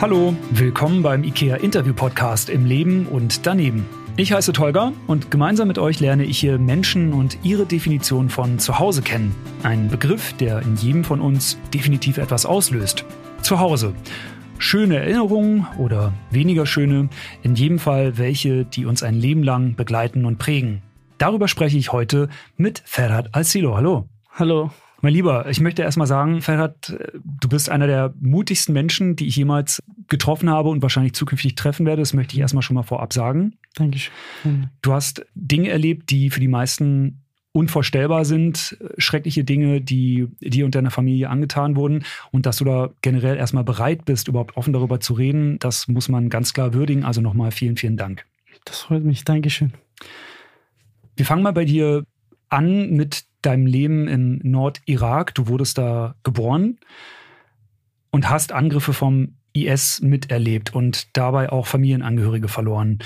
Hallo, willkommen beim IKEA Interview Podcast im Leben und daneben. Ich heiße Tolga und gemeinsam mit euch lerne ich hier Menschen und ihre Definition von Zuhause kennen. Ein Begriff, der in jedem von uns definitiv etwas auslöst. Zuhause. Schöne Erinnerungen oder weniger schöne, in jedem Fall welche, die uns ein Leben lang begleiten und prägen. Darüber spreche ich heute mit Ferhat Alcilo. Hallo. Hallo. Mein Lieber, ich möchte erstmal sagen, Ferhat, du bist einer der mutigsten Menschen, die ich jemals getroffen habe und wahrscheinlich zukünftig treffen werde. Das möchte ich erstmal schon mal vorab sagen. Dankeschön. Du hast Dinge erlebt, die für die meisten unvorstellbar sind, schreckliche Dinge, die dir und deiner Familie angetan wurden und dass du da generell erstmal bereit bist, überhaupt offen darüber zu reden, das muss man ganz klar würdigen. Also nochmal vielen, vielen Dank. Das freut mich. Dankeschön. Wir fangen mal bei dir an mit deinem Leben im Nordirak. Du wurdest da geboren und hast Angriffe vom IS miterlebt und dabei auch Familienangehörige verloren.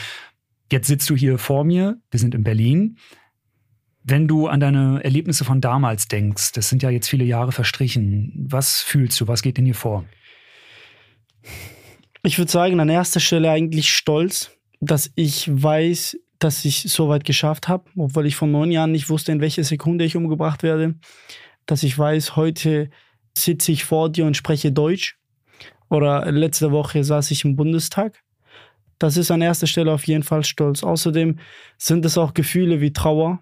Jetzt sitzt du hier vor mir, wir sind in Berlin. Wenn du an deine Erlebnisse von damals denkst, das sind ja jetzt viele Jahre verstrichen, was fühlst du, was geht in dir vor? Ich würde sagen, an erster Stelle eigentlich stolz, dass ich weiß, dass ich so weit geschafft habe, obwohl ich vor neun Jahren nicht wusste, in welcher Sekunde ich umgebracht werde. Dass ich weiß, heute sitze ich vor dir und spreche Deutsch. Oder letzte Woche saß ich im Bundestag. Das ist an erster Stelle auf jeden Fall stolz. Außerdem sind es auch Gefühle wie Trauer.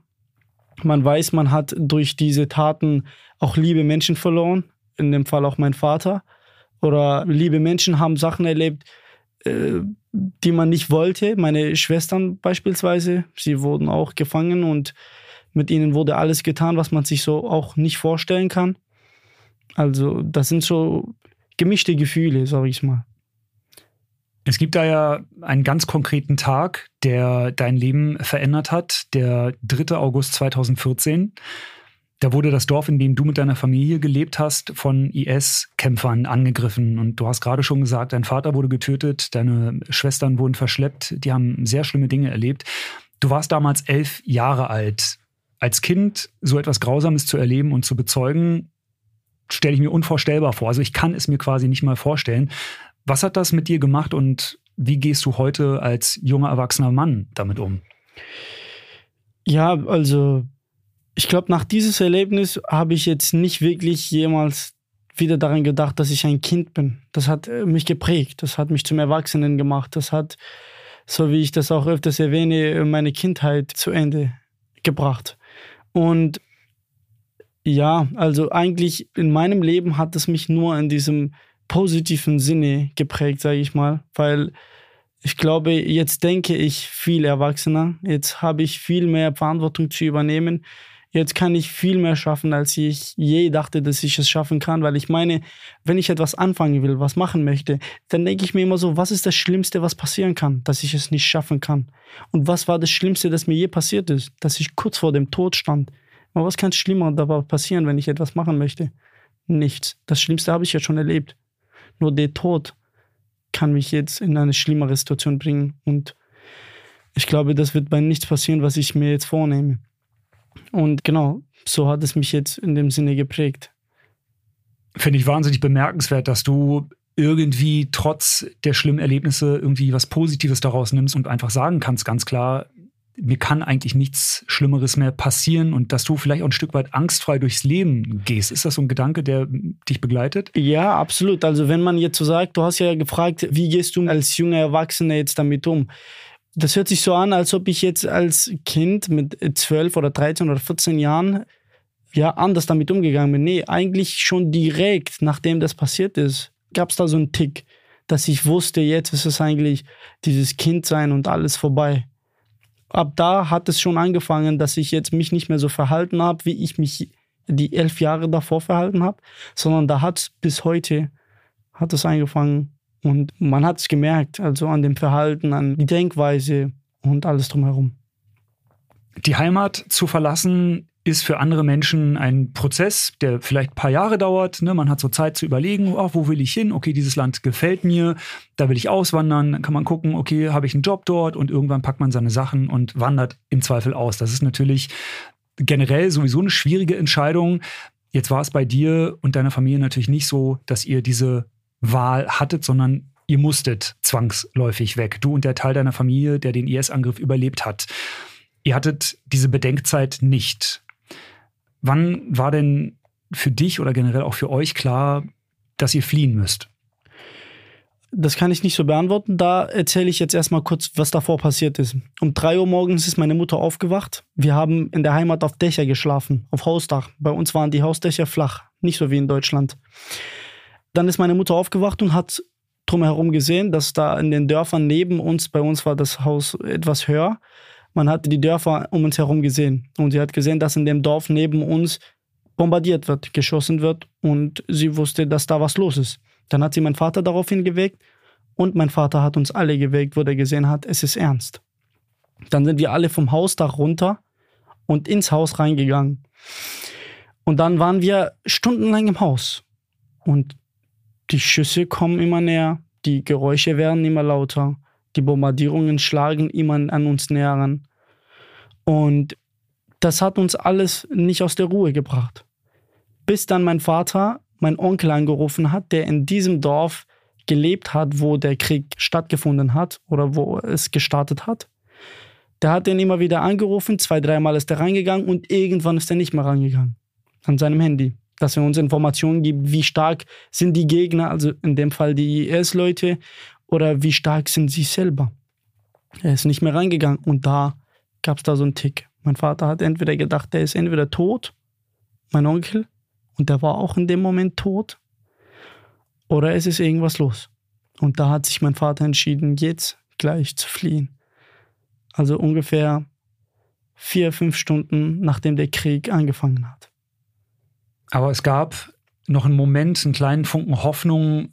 Man weiß, man hat durch diese Taten auch liebe Menschen verloren. In dem Fall auch mein Vater. Oder liebe Menschen haben Sachen erlebt, äh, die man nicht wollte. Meine Schwestern beispielsweise, sie wurden auch gefangen und mit ihnen wurde alles getan, was man sich so auch nicht vorstellen kann. Also das sind so gemischte Gefühle, sage ich mal. Es gibt da ja einen ganz konkreten Tag, der dein Leben verändert hat, der 3. August 2014. Da wurde das Dorf, in dem du mit deiner Familie gelebt hast, von IS-Kämpfern angegriffen. Und du hast gerade schon gesagt, dein Vater wurde getötet, deine Schwestern wurden verschleppt, die haben sehr schlimme Dinge erlebt. Du warst damals elf Jahre alt. Als Kind so etwas Grausames zu erleben und zu bezeugen, stelle ich mir unvorstellbar vor. Also ich kann es mir quasi nicht mal vorstellen. Was hat das mit dir gemacht und wie gehst du heute als junger erwachsener Mann damit um? Ja, also ich glaube, nach dieses Erlebnis habe ich jetzt nicht wirklich jemals wieder daran gedacht, dass ich ein Kind bin. Das hat äh, mich geprägt, das hat mich zum Erwachsenen gemacht, das hat, so wie ich das auch öfters erwähne, meine Kindheit zu Ende gebracht. Und ja, also eigentlich in meinem Leben hat es mich nur in diesem positiven Sinne geprägt, sage ich mal, weil ich glaube, jetzt denke ich viel erwachsener, jetzt habe ich viel mehr Verantwortung zu übernehmen Jetzt kann ich viel mehr schaffen, als ich je dachte, dass ich es schaffen kann, weil ich meine, wenn ich etwas anfangen will, was machen möchte, dann denke ich mir immer so, was ist das Schlimmste, was passieren kann, dass ich es nicht schaffen kann? Und was war das Schlimmste, das mir je passiert ist, dass ich kurz vor dem Tod stand? Aber was kann schlimmer dabei passieren, wenn ich etwas machen möchte? Nichts. Das Schlimmste habe ich ja schon erlebt. Nur der Tod kann mich jetzt in eine schlimmere Situation bringen. Und ich glaube, das wird bei nichts passieren, was ich mir jetzt vornehme. Und genau, so hat es mich jetzt in dem Sinne geprägt. Finde ich wahnsinnig bemerkenswert, dass du irgendwie trotz der schlimmen Erlebnisse irgendwie was Positives daraus nimmst und einfach sagen kannst, ganz klar, mir kann eigentlich nichts Schlimmeres mehr passieren und dass du vielleicht auch ein Stück weit angstfrei durchs Leben gehst. Ist das so ein Gedanke, der dich begleitet? Ja, absolut. Also wenn man jetzt so sagt, du hast ja gefragt, wie gehst du als junger Erwachsener jetzt damit um? Das hört sich so an, als ob ich jetzt als Kind mit 12 oder 13 oder 14 Jahren ja anders damit umgegangen bin. Nee, eigentlich schon direkt, nachdem das passiert ist, gab es da so einen Tick, dass ich wusste, jetzt ist es eigentlich dieses Kindsein und alles vorbei. Ab da hat es schon angefangen, dass ich jetzt mich nicht mehr so verhalten habe, wie ich mich die elf Jahre davor verhalten habe, sondern da hat es bis heute hat es angefangen, und man hat es gemerkt, also an dem Verhalten, an die Denkweise und alles drumherum. Die Heimat zu verlassen ist für andere Menschen ein Prozess, der vielleicht ein paar Jahre dauert. Ne? Man hat so Zeit zu überlegen, oh, wo will ich hin? Okay, dieses Land gefällt mir, da will ich auswandern. Dann kann man gucken, okay, habe ich einen Job dort? Und irgendwann packt man seine Sachen und wandert im Zweifel aus. Das ist natürlich generell sowieso eine schwierige Entscheidung. Jetzt war es bei dir und deiner Familie natürlich nicht so, dass ihr diese Wahl hattet, sondern ihr musstet zwangsläufig weg. Du und der Teil deiner Familie, der den IS-Angriff überlebt hat. Ihr hattet diese Bedenkzeit nicht. Wann war denn für dich oder generell auch für euch klar, dass ihr fliehen müsst? Das kann ich nicht so beantworten. Da erzähle ich jetzt erstmal kurz, was davor passiert ist. Um drei Uhr morgens ist meine Mutter aufgewacht. Wir haben in der Heimat auf Dächer geschlafen, auf Hausdach. Bei uns waren die Hausdächer flach, nicht so wie in Deutschland. Dann ist meine Mutter aufgewacht und hat drumherum gesehen, dass da in den Dörfern neben uns, bei uns war das Haus etwas höher, man hatte die Dörfer um uns herum gesehen. Und sie hat gesehen, dass in dem Dorf neben uns bombardiert wird, geschossen wird und sie wusste, dass da was los ist. Dann hat sie meinen Vater daraufhin geweckt und mein Vater hat uns alle geweckt, wo er gesehen hat, es ist ernst. Dann sind wir alle vom Hausdach runter und ins Haus reingegangen. Und dann waren wir stundenlang im Haus. Und die Schüsse kommen immer näher, die Geräusche werden immer lauter, die Bombardierungen schlagen immer an uns näher ran. Und das hat uns alles nicht aus der Ruhe gebracht. Bis dann mein Vater mein Onkel angerufen hat, der in diesem Dorf gelebt hat, wo der Krieg stattgefunden hat oder wo es gestartet hat. Der hat den immer wieder angerufen, zwei, dreimal ist er reingegangen und irgendwann ist er nicht mehr reingegangen an seinem Handy, dass er uns Informationen gibt, wie stark sind die Gegner, also in dem Fall die IS-Leute, oder wie stark sind sie selber. Er ist nicht mehr reingegangen und da gab es da so einen Tick. Mein Vater hat entweder gedacht, der ist entweder tot, mein Onkel, und der war auch in dem Moment tot. Oder es ist irgendwas los. Und da hat sich mein Vater entschieden, jetzt gleich zu fliehen. Also ungefähr vier, fünf Stunden, nachdem der Krieg angefangen hat. Aber es gab noch einen Moment, einen kleinen Funken Hoffnung,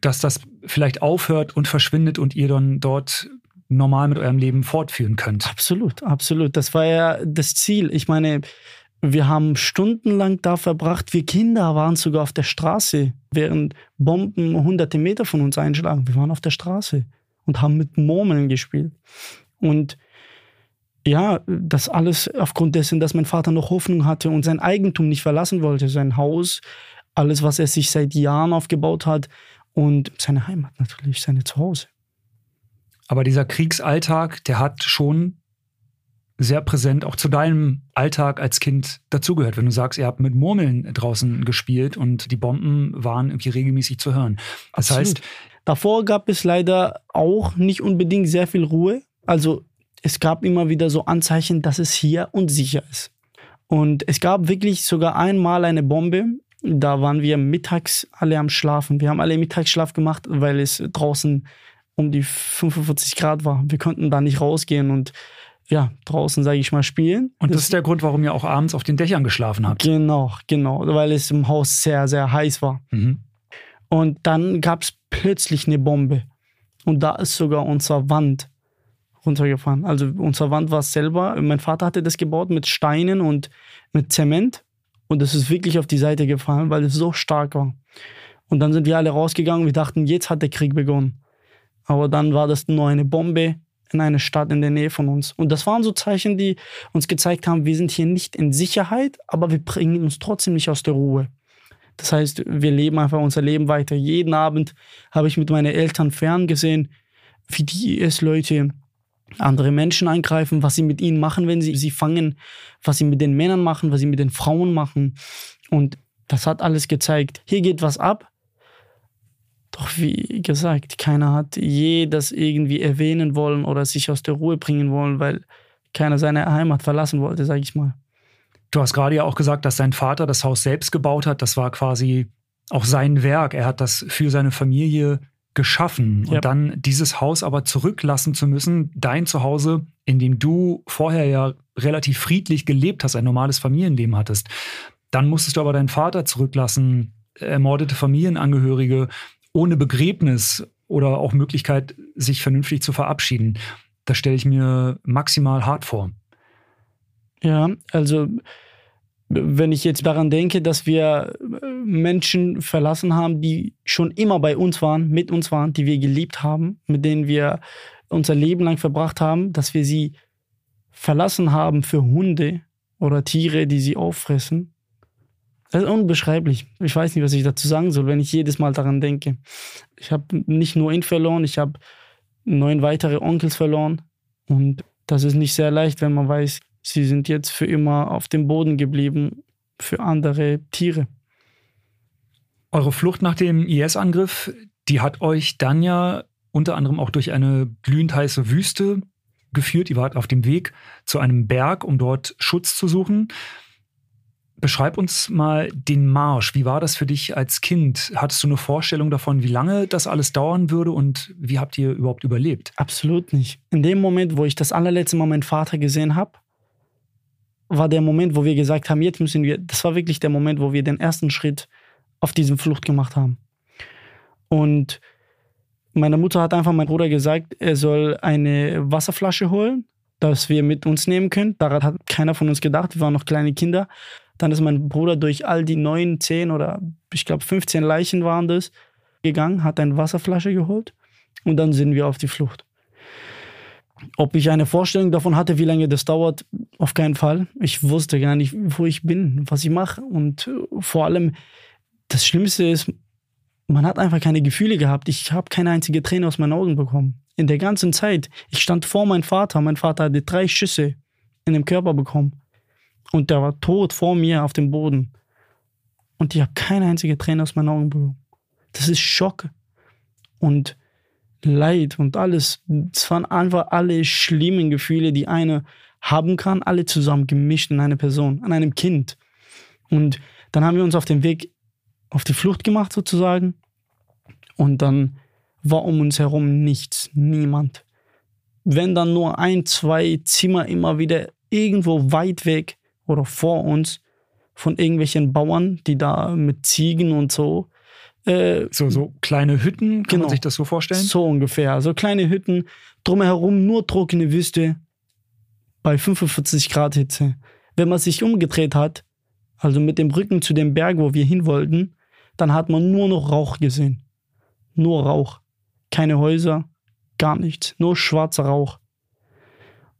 dass das vielleicht aufhört und verschwindet und ihr dann dort normal mit eurem Leben fortführen könnt. Absolut, absolut. Das war ja das Ziel. Ich meine, wir haben stundenlang da verbracht. Wir Kinder waren sogar auf der Straße, während Bomben hunderte Meter von uns einschlagen. Wir waren auf der Straße und haben mit Murmeln gespielt. Und ja, das alles aufgrund dessen, dass mein Vater noch Hoffnung hatte und sein Eigentum nicht verlassen wollte, sein Haus, alles, was er sich seit Jahren aufgebaut hat und seine Heimat natürlich, seine Zuhause. Aber dieser Kriegsalltag, der hat schon sehr präsent auch zu deinem Alltag als Kind dazugehört. Wenn du sagst, ihr habt mit Murmeln draußen gespielt und die Bomben waren irgendwie regelmäßig zu hören. Das Absolut. heißt. Davor gab es leider auch nicht unbedingt sehr viel Ruhe. Also es gab immer wieder so Anzeichen, dass es hier unsicher ist. Und es gab wirklich sogar einmal eine Bombe. Da waren wir mittags alle am Schlafen. Wir haben alle Mittagsschlaf gemacht, weil es draußen um die 45 Grad war. Wir konnten da nicht rausgehen und ja, draußen, sage ich mal, spielen. Und das, das, ist der Grund, warum ihr auch abends auf den Dächern geschlafen habt. Genau, genau, weil es im Haus sehr, sehr heiß war. Mhm. Und dann gab es plötzlich eine Bombe. Und da ist sogar unsere Wand runtergefahren. Also unsere Wand war selber, mein Vater hatte das gebaut mit Steinen und mit Zement. Und es ist wirklich auf die Seite gefallen, weil es so stark war. Und dann sind wir alle rausgegangen. Wir dachten, jetzt hat der Krieg begonnen. Aber dann war das nur eine Bombe in eine Stadt in der Nähe von uns. Und das waren so Zeichen, die uns gezeigt haben, wir sind hier nicht in Sicherheit, aber wir bringen uns trotzdem nicht aus der Ruhe. Das heißt, wir leben einfach unser Leben weiter. Jeden Abend habe ich mit meinen Eltern ferngesehen, wie die IS-Leute andere Menschen angreifen, was sie mit ihnen machen, wenn sie sie fangen, was sie mit den Männern machen, was sie mit den Frauen machen. Und das hat alles gezeigt. Hier geht was ab, doch wie gesagt, keiner hat je das irgendwie erwähnen wollen oder sich aus der Ruhe bringen wollen, weil keiner seine Heimat verlassen wollte, sage ich mal. Du hast gerade ja auch gesagt, dass sein Vater das Haus selbst gebaut hat. Das war quasi auch sein Werk. Er hat das für seine Familie geschaffen. Und dann dieses Haus aber zurücklassen zu müssen, dein Zuhause, in dem du vorher ja relativ friedlich gelebt hast, ein normales Familienleben hattest. Dann musstest du aber deinen Vater zurücklassen, ermordete Familienangehörige ohne Begräbnis oder auch Möglichkeit, sich vernünftig zu verabschieden. Das stelle ich mir maximal hart vor. Ja, also wenn ich jetzt daran denke, dass wir Menschen verlassen haben, die schon immer bei uns waren, mit uns waren, die wir geliebt haben, mit denen wir unser Leben lang verbracht haben, dass wir sie verlassen haben für Hunde oder Tiere, die sie auffressen. Das ist unbeschreiblich. Ich weiß nicht, was ich dazu sagen soll, wenn ich jedes Mal daran denke. Ich habe nicht nur ihn verloren, ich habe neun weitere Onkels verloren. Und das ist nicht sehr leicht, wenn man weiß, sie sind jetzt für immer auf dem Boden geblieben für andere Tiere. Eure Flucht nach dem IS-Angriff, die hat euch dann ja unter anderem auch durch eine glühend heiße Wüste geführt. Ihr wart auf dem Weg zu einem Berg, um dort Schutz zu suchen. Beschreib uns mal den Marsch. Wie war das für dich als Kind? Hattest du eine Vorstellung davon, wie lange das alles dauern würde und wie habt ihr überhaupt überlebt? Absolut nicht. In dem Moment, wo ich das allerletzte Mal meinen Vater gesehen habe, war der Moment, wo wir gesagt haben, jetzt müssen wir, das war wirklich der Moment, wo wir den ersten Schritt auf diesem Flucht gemacht haben. Und meine Mutter hat einfach meinem Bruder gesagt, er soll eine Wasserflasche holen, dass wir mit uns nehmen können. Daran hat keiner von uns gedacht. Wir waren noch kleine Kinder. Dann ist mein Bruder durch all die neun, zehn oder ich glaube 15 Leichen waren das gegangen, hat eine Wasserflasche geholt und dann sind wir auf die Flucht. Ob ich eine Vorstellung davon hatte, wie lange das dauert, auf keinen Fall. Ich wusste gar nicht, wo ich bin, was ich mache. Und vor allem, das Schlimmste ist, man hat einfach keine Gefühle gehabt. Ich habe keine einzige Träne aus meinen Augen bekommen. In der ganzen Zeit. Ich stand vor meinem Vater. Mein Vater hatte drei Schüsse in dem Körper bekommen. Und der war tot vor mir auf dem Boden. Und ich habe keine einzige Träne aus meinen Augen bekommen. Das ist Schock. Und Leid und alles. Es waren einfach alle schlimmen Gefühle, die eine haben kann, alle zusammen gemischt in eine Person, an einem Kind. Und dann haben wir uns auf den Weg auf die Flucht gemacht sozusagen. Und dann war um uns herum nichts, niemand. Wenn dann nur ein, zwei Zimmer immer wieder irgendwo weit weg oder vor uns von irgendwelchen Bauern, die da mit Ziegen und so äh, so, so kleine Hütten, kann genau, man sich das so vorstellen? So ungefähr. So kleine Hütten, drumherum nur trockene Wüste bei 45 Grad Hitze. Wenn man sich umgedreht hat, also mit dem Rücken zu dem Berg, wo wir hin wollten, dann hat man nur noch Rauch gesehen. Nur Rauch. Keine Häuser, gar nichts. Nur schwarzer Rauch.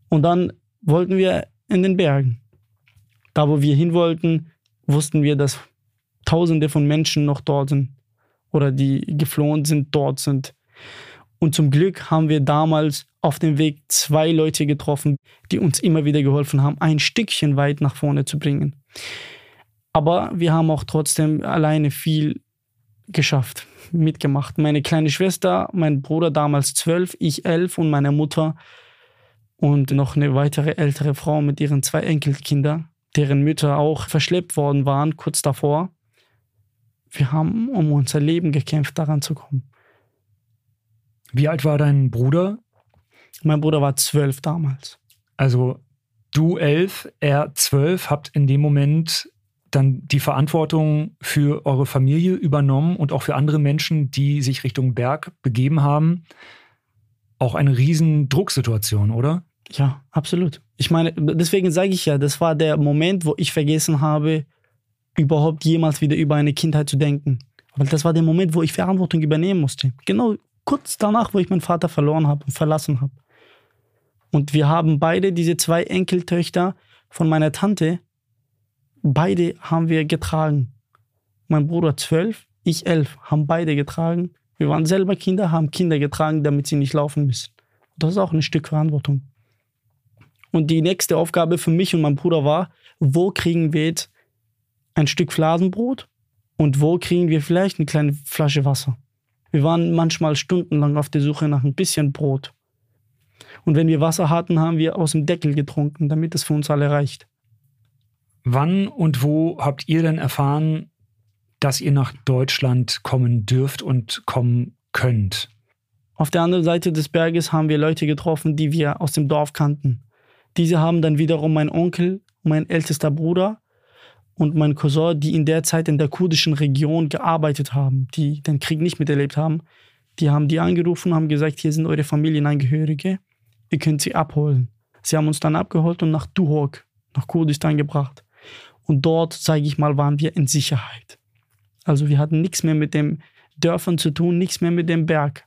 Und dann wollten wir in den Bergen. Da, wo wir hin wollten, wussten wir, dass Tausende von Menschen noch dort sind oder die geflohen sind, dort sind. Und zum Glück haben wir damals auf dem Weg zwei Leute getroffen, die uns immer wieder geholfen haben, ein Stückchen weit nach vorne zu bringen. Aber wir haben auch trotzdem alleine viel geschafft, mitgemacht. Meine kleine Schwester, mein Bruder damals zwölf, ich elf und meine Mutter und noch eine weitere ältere Frau mit ihren zwei Enkelkindern, deren Mütter auch verschleppt worden waren kurz davor wir haben um unser Leben gekämpft, daran zu kommen. Wie alt war dein Bruder? Mein Bruder war zwölf damals. Also du elf, er zwölf, habt in dem Moment dann die Verantwortung für eure Familie übernommen und auch für andere Menschen, die sich Richtung Berg begeben haben. Auch eine riesen Drucksituation, oder? Ja, absolut. Ich meine, deswegen sage ich ja, das war der Moment, wo ich vergessen habe, überhaupt jemals wieder über eine Kindheit zu denken. Weil das war der Moment, wo ich Verantwortung übernehmen musste. Genau kurz danach, wo ich meinen Vater verloren habe und verlassen habe. Und wir haben beide diese zwei Enkeltöchter von meiner Tante, beide haben wir getragen. Mein Bruder zwölf, ich elf, haben beide getragen. Wir waren selber Kinder, haben Kinder getragen, damit sie nicht laufen müssen. Das ist auch ein Stück Verantwortung. Und die nächste Aufgabe für mich und meinen Bruder war, wo kriegen wir jetzt ein Stück Fladenbrot und wo kriegen wir vielleicht eine kleine Flasche Wasser. Wir waren manchmal stundenlang auf der Suche nach ein bisschen Brot. Und wenn wir Wasser hatten, haben wir aus dem Deckel getrunken, damit es für uns alle reicht. Wann und wo habt ihr denn erfahren, dass ihr nach Deutschland kommen dürft und kommen könnt? Auf der anderen Seite des Berges haben wir Leute getroffen, die wir aus dem Dorf kannten. Diese haben dann wiederum mein Onkel und mein ältester Bruder und mein Cousin, die in der Zeit in der kurdischen Region gearbeitet haben, die den Krieg nicht miterlebt haben, die haben die angerufen und haben gesagt, hier sind eure Familienangehörige, ihr könnt sie abholen. Sie haben uns dann abgeholt und nach Duhok, nach Kurdistan gebracht. Und dort, sage ich mal, waren wir in Sicherheit. Also wir hatten nichts mehr mit den Dörfern zu tun, nichts mehr mit dem Berg.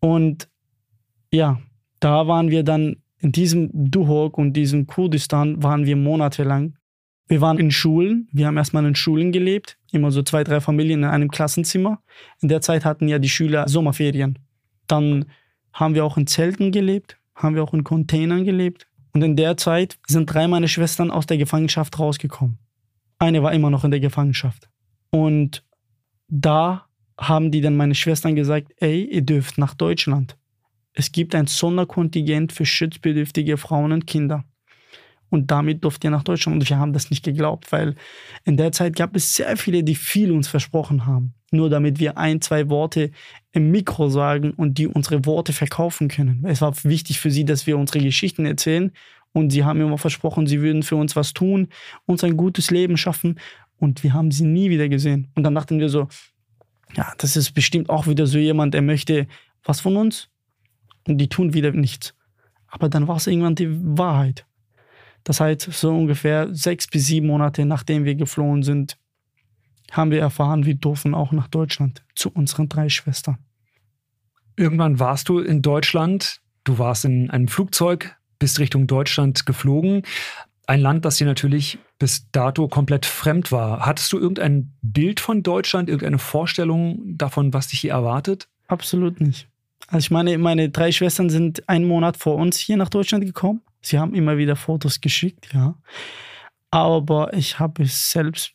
Und ja, da waren wir dann in diesem Duhok und diesem Kurdistan waren wir monatelang Wir waren in Schulen, wir haben erstmal in Schulen gelebt, immer so zwei, drei Familien in einem Klassenzimmer. In der Zeit hatten ja die Schüler Sommerferien. Dann haben wir auch in Zelten gelebt, haben wir auch in Containern gelebt. Und in der Zeit sind drei meiner Schwestern aus der Gefangenschaft rausgekommen. Eine war immer noch in der Gefangenschaft. Und da haben die dann meine Schwestern gesagt, ey, ihr dürft nach Deutschland. Es gibt ein Sonderkontingent für schutzbedürftige Frauen und Kinder. Und damit durft ihr nach Deutschland. Und wir haben das nicht geglaubt, weil in der Zeit gab es sehr viele, die viel uns versprochen haben. Nur damit wir ein, zwei Worte im Mikro sagen und die unsere Worte verkaufen können. Es war wichtig für sie, dass wir unsere Geschichten erzählen. Und sie haben immer versprochen, sie würden für uns was tun, uns ein gutes Leben schaffen. Und wir haben sie nie wieder gesehen. Und dann dachten wir so, ja, das ist bestimmt auch wieder so jemand, der möchte was von uns und die tun wieder nichts. Aber dann war es irgendwann die Wahrheit. Das heißt, so ungefähr sechs bis sieben Monate nachdem wir geflohen sind, haben wir erfahren, wir durften auch nach Deutschland zu unseren drei Schwestern. Irgendwann warst du in Deutschland, du warst in einem Flugzeug, bist Richtung Deutschland geflogen. Ein Land, das dir natürlich bis dato komplett fremd war. Hattest du irgendein Bild von Deutschland, irgendeine Vorstellung davon, was dich hier erwartet? Absolut nicht. Also ich meine, meine drei Schwestern sind einen Monat vor uns hier nach Deutschland gekommen. Sie haben immer wieder Fotos geschickt, ja. Aber ich habe selbst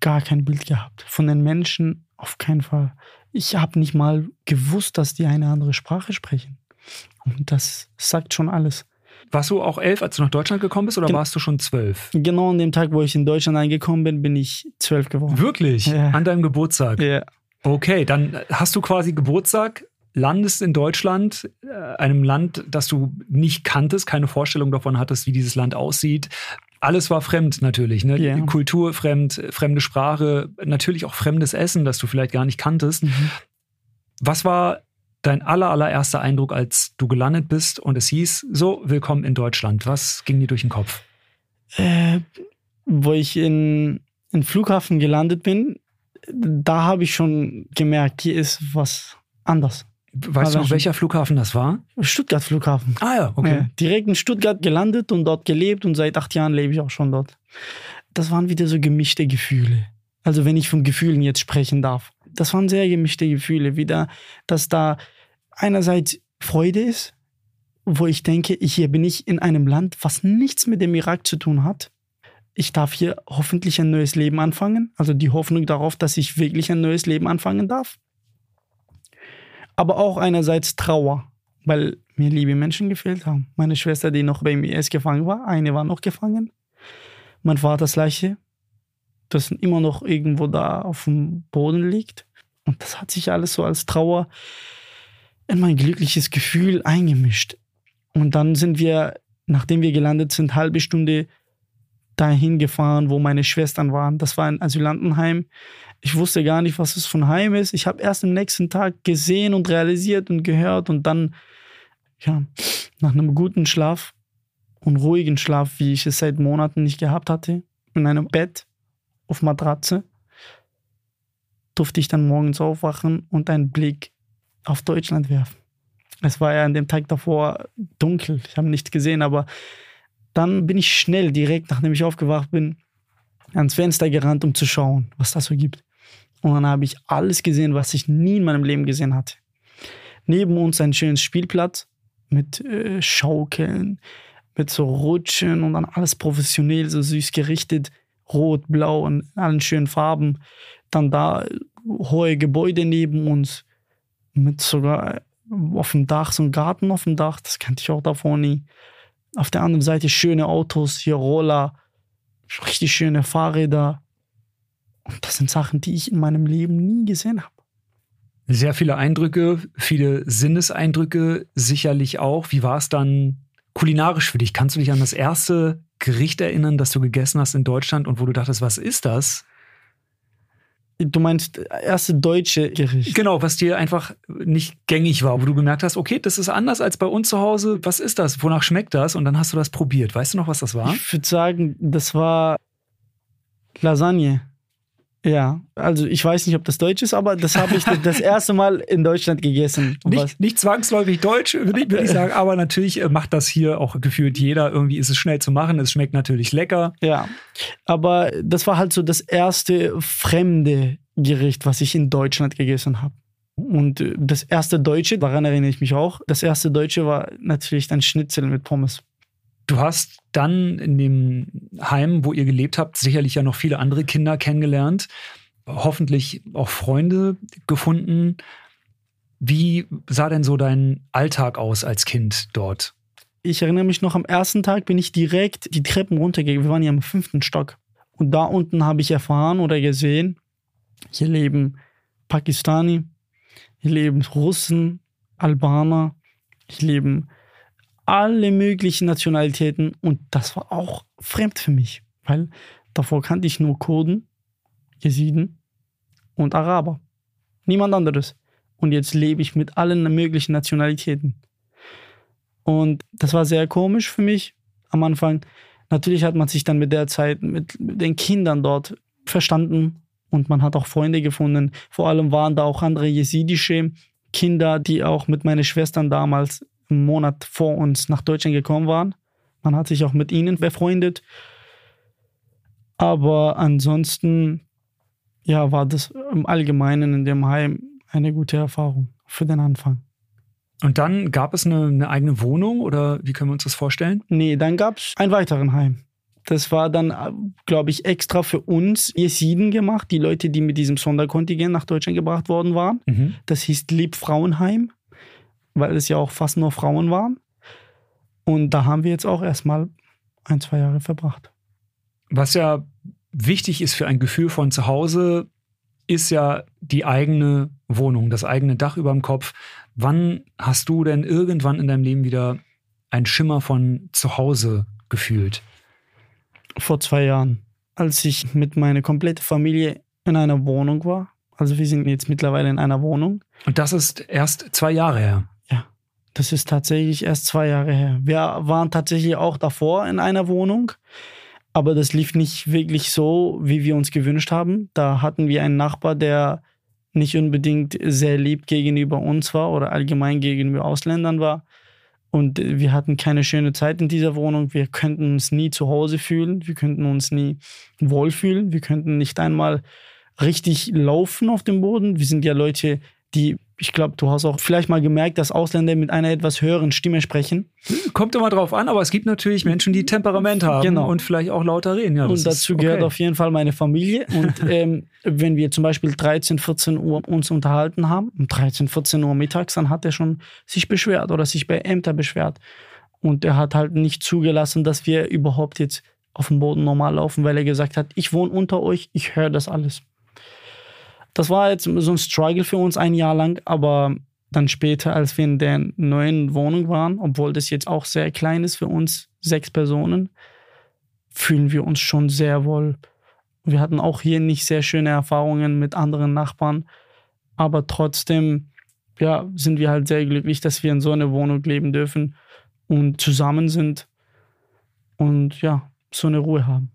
gar kein Bild gehabt. Von den Menschen auf keinen Fall. Ich habe nicht mal gewusst, dass die eine andere Sprache sprechen. Und das sagt schon alles. Warst du auch elf, als du nach Deutschland gekommen bist, oder Gen warst du schon zwölf? Genau an dem Tag, wo ich in Deutschland eingekommen bin, bin ich zwölf geworden. Wirklich? Ja. An deinem Geburtstag? Ja. Okay, dann hast du quasi Geburtstag, landest in Deutschland, äh, einem Land, das du nicht kanntest, keine Vorstellung davon hattest, wie dieses Land aussieht. Alles war fremd natürlich, ne? Yeah. Kultur fremd, fremde Sprache, natürlich auch fremdes Essen, das du vielleicht gar nicht kanntest. Mhm. Was war dein aller, allererster Eindruck, als du gelandet bist und es hieß, so, willkommen in Deutschland? Was ging dir durch den Kopf? Äh, wo ich in, in Flughafen gelandet bin, da habe ich schon gemerkt, hier ist was anders. Weißt du noch, welcher Flughafen das war? Stuttgart Flughafen. Ah ja, okay. Ja, direkt in Stuttgart gelandet und dort gelebt und seit acht Jahren lebe ich auch schon dort. Das waren wieder so gemischte Gefühle. Also wenn ich von Gefühlen jetzt sprechen darf. Das waren sehr gemischte Gefühle. Wieder, dass da einerseits Freude ist, wo ich denke, hier bin ich in einem Land, was nichts mit dem Irak zu tun hat. Ich darf hier hoffentlich ein neues Leben anfangen. Also die Hoffnung darauf, dass ich wirklich ein neues Leben anfangen darf aber auch einerseits Trauer, weil mir liebe Menschen gefehlt haben. Meine Schwester, die noch beim IS gefangen war, eine war noch gefangen. Mein Vaters Leiche, das immer noch irgendwo da auf dem Boden liegt. Und das hat sich alles so als Trauer in mein glückliches Gefühl eingemischt. Und dann sind wir, nachdem wir gelandet sind, halbe Stunde dahin gefahren, wo meine Schwestern waren. Das war ein Asylantenheim. Ich wusste gar nicht, was es von Heim ist. Ich habe erst am nächsten Tag gesehen und realisiert und gehört und dann, ja, nach einem guten Schlaf und ruhigen Schlaf, wie ich es seit Monaten nicht gehabt hatte, in einem Bett auf Matratze, durfte ich dann morgens aufwachen und einen Blick auf Deutschland werfen. Es war ja an dem Tag davor dunkel, ich habe nichts gesehen, aber dann bin ich schnell, direkt nachdem ich aufgewacht bin, ans Fenster gerannt, um zu schauen, was das so gibt. Und dann habe ich alles gesehen, was ich nie in meinem Leben gesehen hatte. Neben uns ein schönes Spielplatz mit äh, Schaukeln, mit so Rutschen und dann alles professionell, so süß gerichtet. Rot, blau und allen schönen Farben. Dann da hohe Gebäude neben uns mit sogar auf dem Dach, so ein Garten auf dem Dach, das kannte ich auch davor nie. Auf der anderen Seite schöne Autos, hier Roller, richtig schöne Fahrräder. Und das sind Sachen, die ich in meinem Leben nie gesehen habe. Sehr viele Eindrücke, viele Sinneseindrücke sicherlich auch. Wie war es dann kulinarisch für dich? Kannst du dich an das erste Gericht erinnern, das du gegessen hast in Deutschland und wo du dachtest, was ist das? Du meinst erste deutsche Gericht? Genau, was dir einfach nicht gängig war, wo du gemerkt hast, okay, das ist anders als bei uns zu Hause. Was ist das? Wonach schmeckt das? Und dann hast du das probiert. Weißt du noch, was das war? Ich würde sagen, das war Lasagne. Ja, also ich weiß nicht, ob das Deutsch ist, aber das habe ich das erste Mal in Deutschland gegessen. Nicht, nicht zwangsläufig Deutsch, würde ich, würd ich sagen, aber natürlich äh, macht das hier auch gefühlt jeder. Irgendwie ist es schnell zu machen, es schmeckt natürlich lecker. Ja, aber das war halt so das erste fremde Gericht, was ich in Deutschland gegessen habe. Und äh, das erste Deutsche, daran erinnere ich mich auch, das erste Deutsche war natürlich dann Schnitzel mit Pommes. Du hast dann in dem Heim, wo ihr gelebt habt, sicherlich ja noch viele andere Kinder kennengelernt, hoffentlich auch Freunde gefunden. Wie sah denn so dein Alltag aus als Kind dort? Ich erinnere mich noch, am ersten Tag bin ich direkt die Treppen runtergegangen. Wir waren ja im fünften Stock. Und da unten habe ich erfahren oder gesehen, hier leben Pakistani, hier leben Russen, Albaner, hier leben alle möglichen Nationalitäten und das war auch fremd für mich, weil davor kannte ich nur Kurden, Jesiden und Araber. Niemand anderes. Und jetzt lebe ich mit allen möglichen Nationalitäten. Und das war sehr komisch für mich am Anfang. Natürlich hat man sich dann mit der Zeit mit, den Kindern dort verstanden und man hat auch Freunde gefunden. Vor allem waren da auch andere jesidische Kinder, die auch mit meinen Schwestern damals einen Monat vor uns nach Deutschland gekommen waren. Man hat sich auch mit ihnen befreundet. Aber ansonsten, ja, war das im Allgemeinen in dem Heim eine gute Erfahrung für den Anfang. Und dann gab es eine, eine eigene Wohnung oder wie können wir uns das vorstellen? Nee, dann gab es einen weiteren Heim. Das war dann, glaube ich, extra für uns Jesiden gemacht, die Leute, die mit diesem Sonderkontingent nach Deutschland gebracht worden waren. Mhm. Das hieß Liebfrauenheim weil es ja auch fast nur Frauen waren. Und da haben wir jetzt auch erstmal ein, zwei Jahre verbracht. Was ja wichtig ist für ein Gefühl von zu Hause, ist ja die eigene Wohnung, das eigene Dach über dem Kopf. Wann hast du denn irgendwann in deinem Leben wieder einen Schimmer von zu Hause gefühlt? Vor zwei Jahren, als ich mit meiner kompletten Familie in einer Wohnung war. Also wir sind jetzt mittlerweile in einer Wohnung. Und das ist erst zwei Jahre her. Das ist tatsächlich erst zwei Jahre her. Wir waren tatsächlich auch davor in einer Wohnung, aber das lief nicht wirklich so, wie wir uns gewünscht haben. Da hatten wir einen Nachbar, der nicht unbedingt sehr lieb gegenüber uns war oder allgemein gegenüber Ausländern war. Und wir hatten keine schöne Zeit in dieser Wohnung. Wir könnten uns nie zu Hause fühlen. Wir könnten uns nie wohlfühlen. Wir könnten nicht einmal richtig laufen auf dem Boden. Wir sind ja Leute, die ich glaube, du hast auch vielleicht mal gemerkt, dass Ausländer mit einer etwas höheren Stimme sprechen. Kommt immer drauf an, aber es gibt natürlich Menschen, die Temperament haben genau. und vielleicht auch lauter reden. Ja, und dazu gehört auf jeden Fall meine Familie. Und ähm, wenn wir zum Beispiel 13, 14 Uhr uns unterhalten haben, um 13, 14 Uhr mittags, dann hat er schon sich beschwert oder sich bei Ämter beschwert. Und er hat halt nicht zugelassen, dass wir überhaupt jetzt auf dem Boden normal laufen, weil er gesagt hat, ich wohne unter euch, ich höre das alles. Das war jetzt so ein Struggle für uns ein Jahr lang, aber dann später, als wir in der neuen Wohnung waren, obwohl das jetzt auch sehr klein ist für uns, sechs Personen, fühlen wir uns schon sehr wohl. Wir hatten auch hier nicht sehr schöne Erfahrungen mit anderen Nachbarn, aber trotzdem ja, sind wir halt sehr glücklich, dass wir in so einer Wohnung leben dürfen und zusammen sind und ja, so eine Ruhe haben.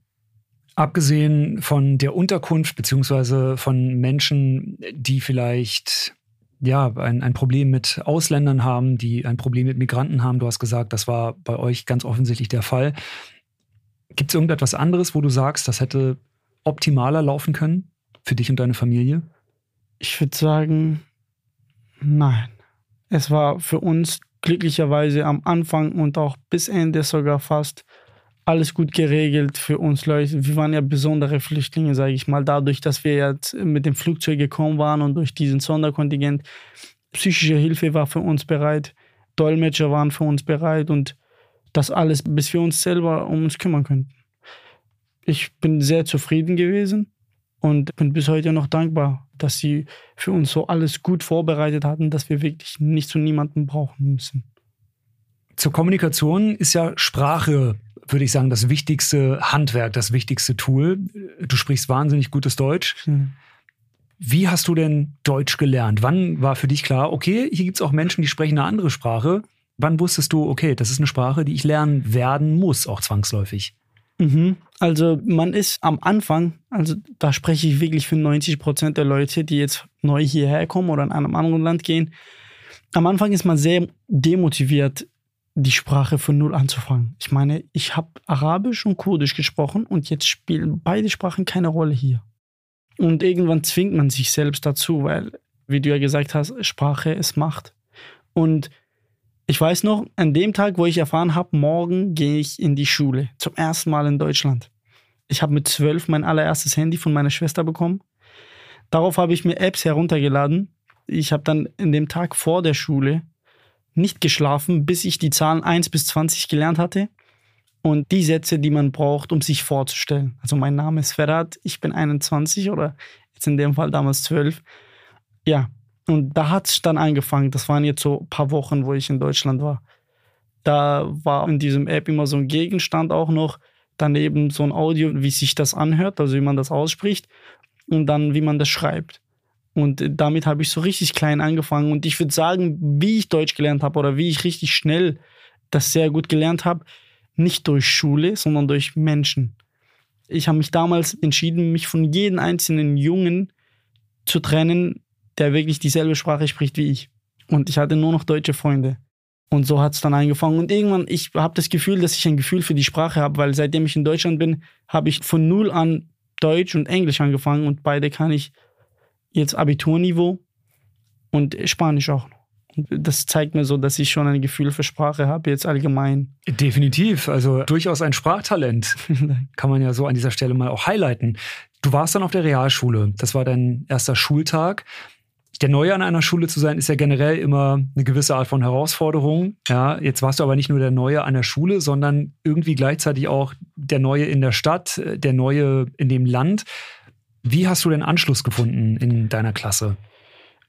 Abgesehen von der Unterkunft beziehungsweise von Menschen, die vielleicht ja, ein, ein Problem mit Ausländern haben, die ein Problem mit Migranten haben. Du hast gesagt, das war bei euch ganz offensichtlich der Fall. Gibt es irgendetwas anderes, wo du sagst, das hätte optimaler laufen können für dich und deine Familie? Ich würde sagen, nein. Es war für uns glücklicherweise am Anfang und auch bis Ende sogar fast alles gut geregelt für uns Leute. Wir waren ja besondere Flüchtlinge, sage ich mal, dadurch, dass wir jetzt mit dem Flugzeug gekommen waren und durch diesen Sonderkontingent. Psychische Hilfe war für uns bereit, Dolmetscher waren für uns bereit und das alles, bis wir uns selber um uns kümmern könnten. Ich bin sehr zufrieden gewesen und bin bis heute noch dankbar, dass sie für uns so alles gut vorbereitet hatten, dass wir wirklich nicht zu niemandem brauchen müssen. Zur Kommunikation ist ja Sprache würde ich sagen, das wichtigste Handwerk, das wichtigste Tool. Du sprichst wahnsinnig gutes Deutsch. Mhm. Wie hast du denn Deutsch gelernt? Wann war für dich klar, okay, hier gibt es auch Menschen, die sprechen eine andere Sprache? Wann wusstest du, okay, das ist eine Sprache, die ich lernen werden muss, auch zwangsläufig? Mhm. Also man ist am Anfang, also da spreche ich wirklich für 90 Prozent der Leute, die jetzt neu hierher kommen oder in einem anderen Land gehen. Am Anfang ist man sehr demotiviert, die Sprache von Null anzufangen. Ich meine, ich habe Arabisch und Kurdisch gesprochen und jetzt spielen beide Sprachen keine Rolle hier. Und irgendwann zwingt man sich selbst dazu, weil, wie du ja gesagt hast, Sprache ist Macht. Und ich weiß noch, an dem Tag, wo ich erfahren habe, morgen gehe ich in die Schule. Zum ersten Mal in Deutschland. Ich habe mit zwölf mein allererstes Handy von meiner Schwester bekommen. Darauf habe ich mir Apps heruntergeladen. Ich habe dann in dem Tag vor der Schule nicht geschlafen, bis ich die Zahlen 1 bis 20 gelernt hatte. Und die Sätze, die man braucht, um sich vorzustellen. Also mein Name ist Ferhat, ich bin 21 oder jetzt in dem Fall damals 12. Ja, und da hat es dann angefangen. Das waren jetzt so ein paar Wochen, wo ich in Deutschland war. Da war in diesem App immer so ein Gegenstand auch noch. Daneben so ein Audio, wie sich das anhört, also wie man das ausspricht. Und dann, wie man das schreibt. Und damit habe ich so richtig klein angefangen. Und ich würde sagen, wie ich Deutsch gelernt habe oder wie ich richtig schnell das sehr gut gelernt habe, nicht durch Schule, sondern durch Menschen. Ich habe mich damals entschieden, mich von jedem einzelnen Jungen zu trennen, der wirklich dieselbe Sprache spricht wie ich. Und ich hatte nur noch deutsche Freunde. Und so hat es dann angefangen. Und irgendwann, ich habe das Gefühl, dass ich ein Gefühl für die Sprache habe, weil seitdem ich in Deutschland bin, habe ich von null an Deutsch und Englisch angefangen und beide kann ich jetzt Abiturniveau und Spanisch auch noch. Und das zeigt mir so, dass ich schon ein Gefühl für Sprache habe, jetzt allgemein. Definitiv, also durchaus ein Sprachtalent. Kann man ja so an dieser Stelle mal auch highlighten. Du warst dann auf der Realschule. Das war dein erster Schultag. Der Neue an einer Schule zu sein, ist ja generell immer eine gewisse Art von Herausforderung. Ja, jetzt warst du aber nicht nur der Neue an der Schule, sondern irgendwie gleichzeitig auch der Neue in der Stadt, der Neue in dem Land. Wie hast du den Anschluss gefunden in deiner Klasse?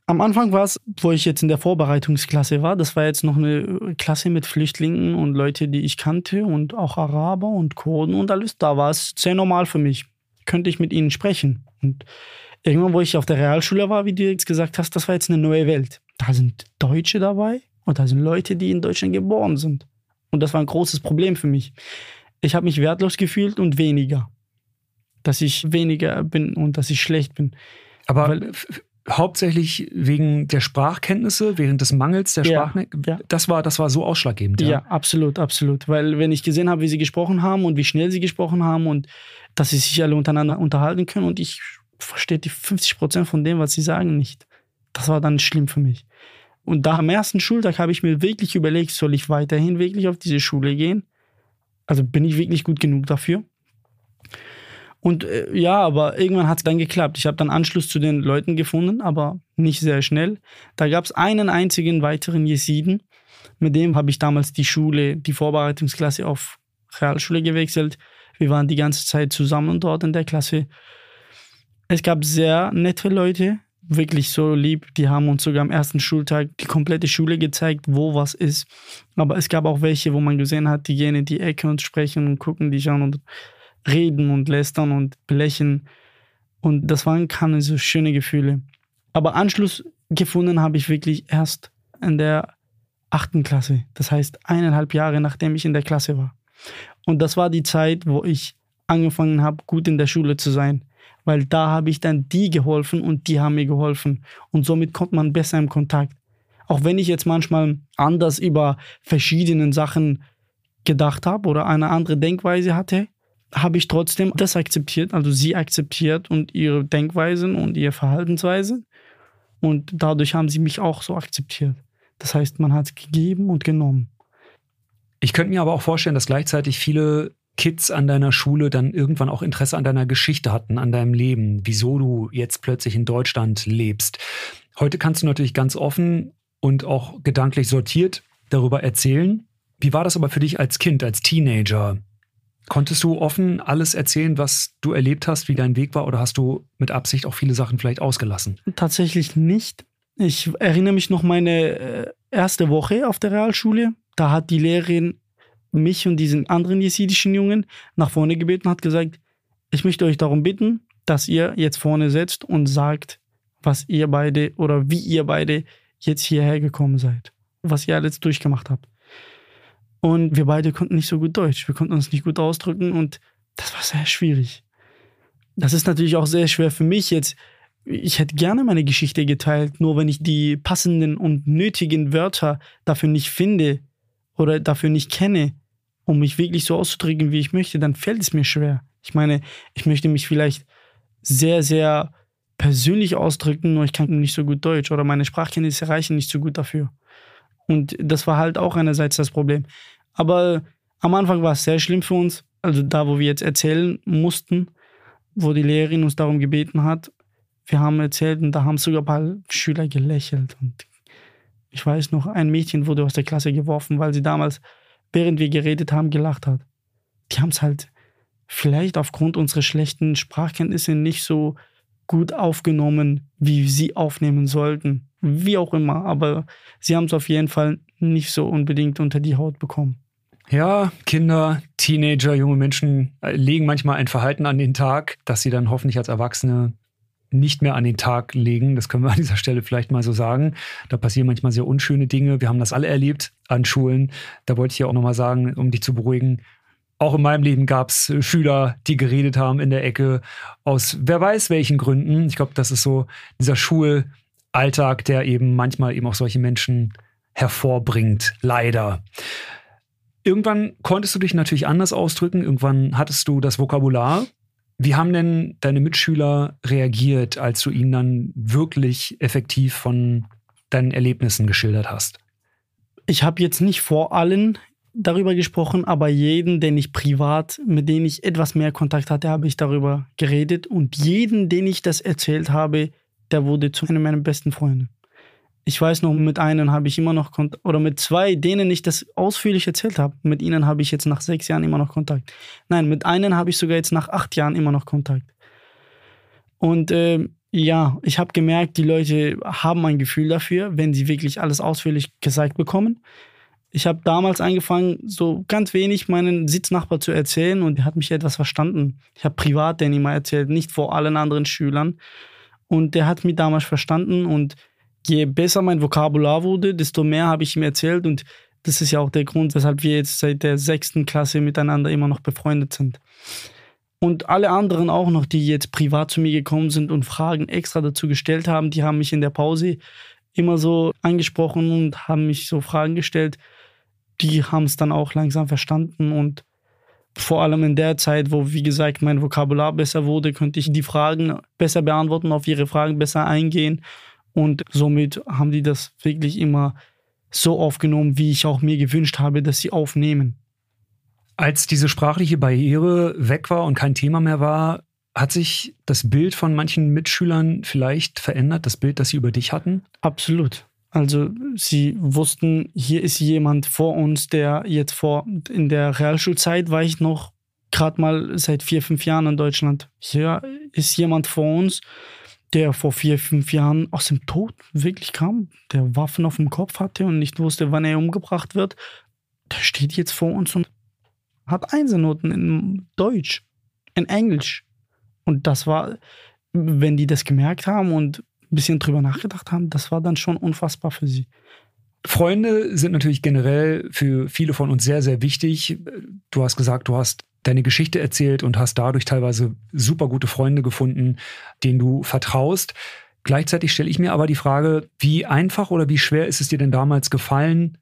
Am Anfang war es, wo ich jetzt in der Vorbereitungsklasse war, das war jetzt noch eine Klasse mit Flüchtlingen und Leute, die ich kannte und auch Araber und Kurden und alles. Da war es sehr normal für mich. Könnte ich mit ihnen sprechen. Und irgendwann, wo ich auf der Realschule war, wie du jetzt gesagt hast, das war jetzt eine neue Welt. Da sind Deutsche dabei und da sind Leute, die in Deutschland geboren sind. Und das war ein großes Problem für mich. Ich habe mich wertlos gefühlt und weniger dass ich weniger bin und dass ich schlecht bin. Aber Weil, hauptsächlich wegen der Sprachkenntnisse, während des Mangels der ja, Sprachkenntnisse, ja. das war das war so ausschlaggebend. Ja? ja, absolut, absolut. Weil wenn ich gesehen habe, wie sie gesprochen haben und wie schnell sie gesprochen haben und dass sie sich alle untereinander unterhalten können und ich verstehe die 50 Prozent von dem, was sie sagen, nicht. Das war dann schlimm für mich. Und da am ersten Schultag habe ich mir wirklich überlegt, soll ich weiterhin wirklich auf diese Schule gehen? Also bin ich wirklich gut genug dafür? Und äh, ja, aber irgendwann hat es dann geklappt. Ich habe dann Anschluss zu den Leuten gefunden, aber nicht sehr schnell. Da gab es einen einzigen weiteren Jesiden. Mit dem habe ich damals die Schule, die Vorbereitungsklasse auf Realschule gewechselt. Wir waren die ganze Zeit zusammen dort in der Klasse. Es gab sehr nette Leute, wirklich so lieb. Die haben uns sogar am ersten Schultag die komplette Schule gezeigt, wo was ist. Aber es gab auch welche, wo man gesehen hat, die gehen in die Ecke und sprechen und gucken die schauen und reden und lästern und belächeln. Und das waren keine so schöne Gefühle. Aber Anschluss gefunden habe ich wirklich erst in der achten Klasse. Das heißt eineinhalb Jahre, nachdem ich in der Klasse war. Und das war die Zeit, wo ich angefangen habe, gut in der Schule zu sein. Weil da habe ich dann die geholfen und die haben mir geholfen. Und somit kommt man besser im Kontakt. Auch wenn ich jetzt manchmal anders über verschiedene Sachen gedacht habe oder eine andere Denkweise hatte, habe ich trotzdem das akzeptiert, also sie akzeptiert und ihre Denkweisen und ihre Verhaltensweise. Und dadurch haben sie mich auch so akzeptiert. Das heißt, man hat gegeben und genommen. Ich könnte mir aber auch vorstellen, dass gleichzeitig viele Kids an deiner Schule dann irgendwann auch Interesse an deiner Geschichte hatten, an deinem Leben, wieso du jetzt plötzlich in Deutschland lebst. Heute kannst du natürlich ganz offen und auch gedanklich sortiert darüber erzählen. Wie war das aber für dich als Kind, als Teenager? Konntest du offen alles erzählen, was du erlebt hast, wie dein Weg war, oder hast du mit Absicht auch viele Sachen vielleicht ausgelassen? Tatsächlich nicht. Ich erinnere mich noch meine äh, erste Woche auf der Realschule. Da hat die Lehrerin mich und diesen anderen jesidischen Jungen nach vorne gebeten und hat gesagt, ich möchte euch darum bitten, dass ihr jetzt vorne setzt und sagt, was ihr beide oder wie ihr beide jetzt hierher gekommen seid, was ihr alles durchgemacht habt. Und wir beide konnten nicht so gut Deutsch. Wir konnten uns nicht gut ausdrücken und das war sehr schwierig. Das ist natürlich auch sehr schwer für mich jetzt. Ich hätte gerne meine Geschichte geteilt, nur wenn ich die passenden und nötigen Wörter dafür nicht finde oder dafür nicht kenne, um mich wirklich so auszudrücken, wie ich möchte, dann fällt es mir schwer. Ich meine, ich möchte mich vielleicht sehr, sehr persönlich ausdrücken, nur ich kann nicht so gut Deutsch oder meine Sprachkenntnisse reichen nicht so gut dafür. Und das war halt auch einerseits das Problem. Aber am Anfang war es sehr schlimm für uns, also da, wo wir jetzt erzählen mussten, wo die Lehrerin uns darum gebeten hat. Wir haben erzählt und da haben sogar ein paar Schüler gelächelt. Und ich weiß noch, ein Mädchen wurde aus der Klasse geworfen, weil sie damals, während wir geredet haben, gelacht hat. Die haben es halt vielleicht aufgrund unserer schlechten Sprachkenntnisse nicht so gut aufgenommen, wie sie aufnehmen sollten. Wie auch immer, aber sie haben es auf jeden Fall nicht so unbedingt unter die Haut bekommen. Ja, Kinder, Teenager, junge Menschen äh, legen manchmal ein Verhalten an den Tag, das sie dann hoffentlich als Erwachsene nicht mehr an den Tag legen. Das können wir an dieser Stelle vielleicht mal so sagen. Da passieren manchmal sehr unschöne Dinge. Wir haben das alle erlebt an Schulen. Da wollte ich ja auch nochmal sagen, um dich zu beruhigen. Auch in meinem Leben gab es Schüler, die geredet haben in der Ecke aus wer weiß welchen Gründen. Ich glaube, das ist so dieser Schulalltag, der eben manchmal eben auch solche Menschen hervorbringt. Leider. Irgendwann konntest du dich natürlich anders ausdrücken. Irgendwann hattest du das Vokabular. Wie haben denn deine Mitschüler reagiert, als du ihnen dann wirklich effektiv von deinen Erlebnissen geschildert hast? Ich habe jetzt nicht vor allen darüber gesprochen, aber jeden, den ich privat, mit dem ich etwas mehr Kontakt hatte, habe ich darüber geredet. Und jeden, den ich das erzählt habe, der wurde zu einem meiner besten Freunde. Ich weiß noch, mit einem habe ich immer noch Kontakt, oder mit zwei, denen ich das ausführlich erzählt habe. Mit ihnen habe ich jetzt nach sechs Jahren immer noch Kontakt. Nein, mit einem habe ich sogar jetzt nach acht Jahren immer noch Kontakt. Und äh, ja, ich habe gemerkt, die Leute haben ein Gefühl dafür, wenn sie wirklich alles ausführlich gesagt bekommen. Ich habe damals angefangen, so ganz wenig meinen Sitznachbar zu erzählen und er hat mich etwas verstanden. Ich habe privat den immer erzählt, nicht vor allen anderen Schülern. Und der hat mich damals verstanden und je besser mein Vokabular wurde, desto mehr habe ich ihm erzählt und das ist ja auch der Grund, weshalb wir jetzt seit der sechsten Klasse miteinander immer noch befreundet sind. Und alle anderen auch noch, die jetzt privat zu mir gekommen sind und Fragen extra dazu gestellt haben, die haben mich in der Pause immer so angesprochen und haben mich so Fragen gestellt. Die haben es dann auch langsam verstanden und vor allem in der Zeit, wo, wie gesagt, mein Vokabular besser wurde, konnte ich die Fragen besser beantworten, auf ihre Fragen besser eingehen und somit haben die das wirklich immer so aufgenommen, wie ich auch mir gewünscht habe, dass sie aufnehmen. Als diese sprachliche Barriere weg war und kein Thema mehr war, hat sich das Bild von manchen Mitschülern vielleicht verändert, das Bild, das sie über dich hatten? Absolut. Also sie wussten, hier ist jemand vor uns, der jetzt vor, in der Realschulzeit war ich noch gerade mal seit vier, fünf Jahren in Deutschland. Hier ist jemand vor uns, der vor vier, fünf Jahren aus dem Tod wirklich kam, der Waffen auf dem Kopf hatte und nicht wusste, wann er umgebracht wird, der steht jetzt vor uns und hat Einsernoten in Deutsch, in Englisch. Und das war, wenn die das gemerkt haben und ein bisschen drüber nachgedacht haben, das war dann schon unfassbar für sie. Freunde sind natürlich generell für viele von uns sehr, sehr wichtig. Du hast gesagt, du hast deine Geschichte erzählt und hast dadurch teilweise super gute Freunde gefunden, denen du vertraust. Gleichzeitig stelle ich mir aber die Frage, wie einfach oder wie schwer ist es dir denn damals gefallen,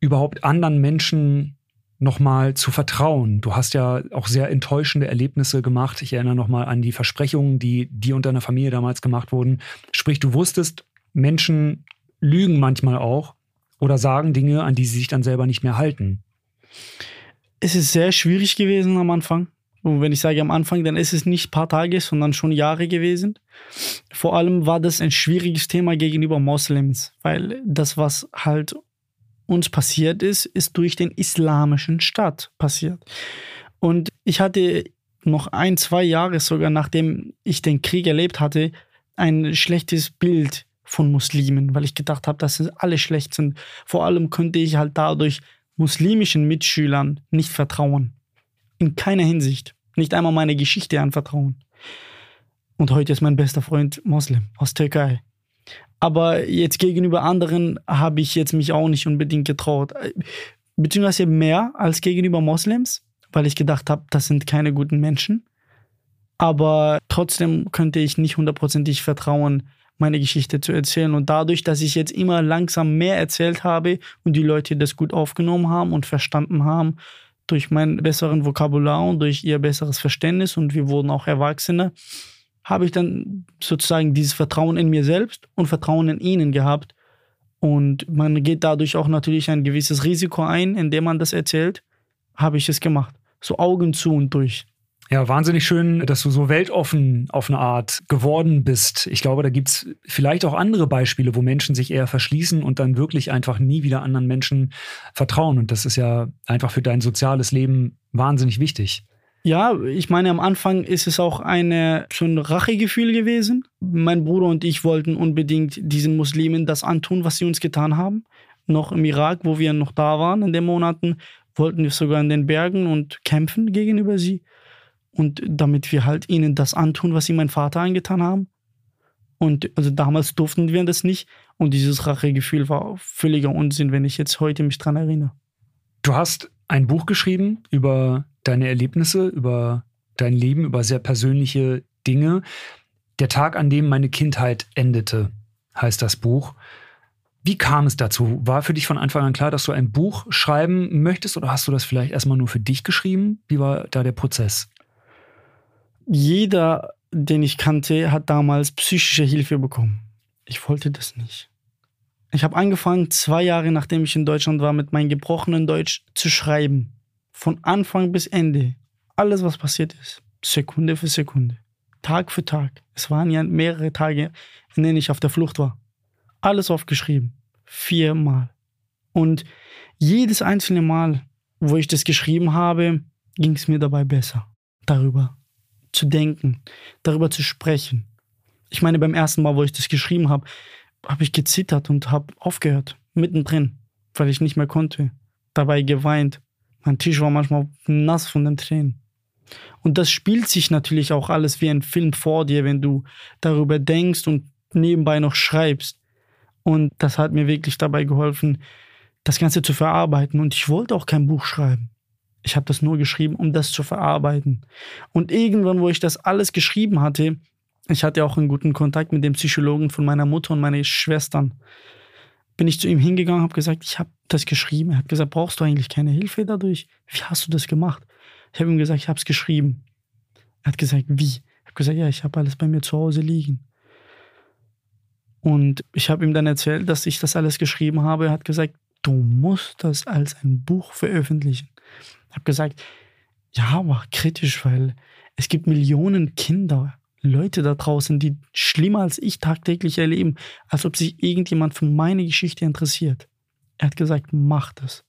überhaupt anderen Menschen nochmal zu vertrauen? Du hast ja auch sehr enttäuschende Erlebnisse gemacht. Ich erinnere nochmal an die Versprechungen, die dir und deiner Familie damals gemacht wurden. Sprich, du wusstest, Menschen lügen manchmal auch oder sagen Dinge, an die sie sich dann selber nicht mehr halten es ist sehr schwierig gewesen am Anfang. Und wenn ich sage am Anfang, dann ist es nicht ein paar Tage, sondern schon Jahre gewesen. Vor allem war das ein schwieriges Thema gegenüber Moslems, weil das, was halt uns passiert ist, ist durch den islamischen Staat passiert. Und ich hatte noch ein, zwei Jahre sogar, nachdem ich den Krieg erlebt hatte, ein schlechtes Bild von Muslimen, weil ich gedacht habe, dass alle schlecht sind. Vor allem könnte ich halt dadurch muslimischen Mitschülern nicht vertrauen. In keiner Hinsicht. Nicht einmal meine Geschichte anvertrauen. Und heute ist mein bester Freund Moslem aus Türkei. Aber jetzt gegenüber anderen habe ich jetzt mich auch nicht unbedingt getraut. Beziehungsweise mehr als gegenüber Moslems, weil ich gedacht habe, das sind keine guten Menschen. Aber trotzdem könnte ich nicht hundertprozentig vertrauen, meine Geschichte zu erzählen. Und dadurch, dass ich jetzt immer langsam mehr erzählt habe und die Leute das gut aufgenommen haben und verstanden haben, durch meinen besseren Vokabular und durch ihr besseres Verständnis und wir wurden auch Erwachsene, habe ich dann sozusagen dieses Vertrauen in mir selbst und Vertrauen in ihnen gehabt. Und man geht dadurch auch natürlich ein gewisses Risiko ein, indem man das erzählt. Habe ich es gemacht. So Augen zu und durch. Ja, wahnsinnig schön, dass du so weltoffen auf eine Art geworden bist. Ich glaube, da gibt es vielleicht auch andere Beispiele, wo Menschen sich eher verschließen und dann wirklich einfach nie wieder anderen Menschen vertrauen. Und das ist ja einfach für dein soziales Leben wahnsinnig wichtig. Ja, ich meine, am Anfang ist es auch eine, schon ein Rachegefühl gewesen. Mein Bruder und ich wollten unbedingt diesen Muslimen das antun, was sie uns getan haben. Noch im Irak, wo wir noch da waren in den Monaten, wollten wir sogar in den Bergen und kämpfen gegenüber sie. Und damit wir halt ihnen das antun, was sie mein Vater angetan haben. Und also damals durften wir das nicht. Und dieses Rachegefühl war völliger Unsinn, wenn ich jetzt heute mich dran erinnere. Du hast ein Buch geschrieben über deine Erlebnisse, über dein Leben, über sehr persönliche Dinge. Der Tag, an dem meine Kindheit endete, heißt das Buch. Wie kam es dazu? War für dich von Anfang an klar, dass du ein Buch schreiben möchtest oder hast du das vielleicht erstmal nur für dich geschrieben? Wie war da der Prozess? Jeder, den ich kannte, hat damals psychische Hilfe bekommen. Ich wollte das nicht. Ich habe angefangen, zwei Jahre nachdem ich in Deutschland war, mit meinem gebrochenen Deutsch zu schreiben. Von Anfang bis Ende. Alles, was passiert ist. Sekunde für Sekunde. Tag für Tag. Es waren ja mehrere Tage, in denen ich auf der Flucht war. Alles aufgeschrieben. Viermal. Und jedes einzelne Mal, wo ich das geschrieben habe, ging es mir dabei besser. Darüber zu denken, darüber zu sprechen. Ich meine, beim ersten Mal, wo ich das geschrieben habe, habe ich gezittert und habe aufgehört, mittendrin, weil ich nicht mehr konnte. Dabei geweint. Mein Tisch war manchmal nass von den Tränen. Und das spielt sich natürlich auch alles wie ein Film vor dir, wenn du darüber denkst und nebenbei noch schreibst. Und das hat mir wirklich dabei geholfen, das Ganze zu verarbeiten. Und ich wollte auch kein Buch schreiben. Ich habe das nur geschrieben, um das zu verarbeiten. Und irgendwann, wo ich das alles geschrieben hatte, ich hatte auch einen guten Kontakt mit dem Psychologen von meiner Mutter und meinen Schwestern, bin ich zu ihm hingegangen, habe gesagt, ich habe das geschrieben. Er hat gesagt, brauchst du eigentlich keine Hilfe dadurch? Wie hast du das gemacht? Ich habe ihm gesagt, ich habe es geschrieben. Er hat gesagt, wie? Ich habe gesagt, ja, ich habe alles bei mir zu Hause liegen. Und ich habe ihm dann erzählt, dass ich das alles geschrieben habe. Er hat gesagt, du musst das als ein Buch veröffentlichen. Ich habe gesagt, ja, aber kritisch, weil es gibt Millionen Kinder, Leute da draußen, die schlimmer als ich tagtäglich erleben, als ob sich irgendjemand für meine Geschichte interessiert. Er hat gesagt, mach das.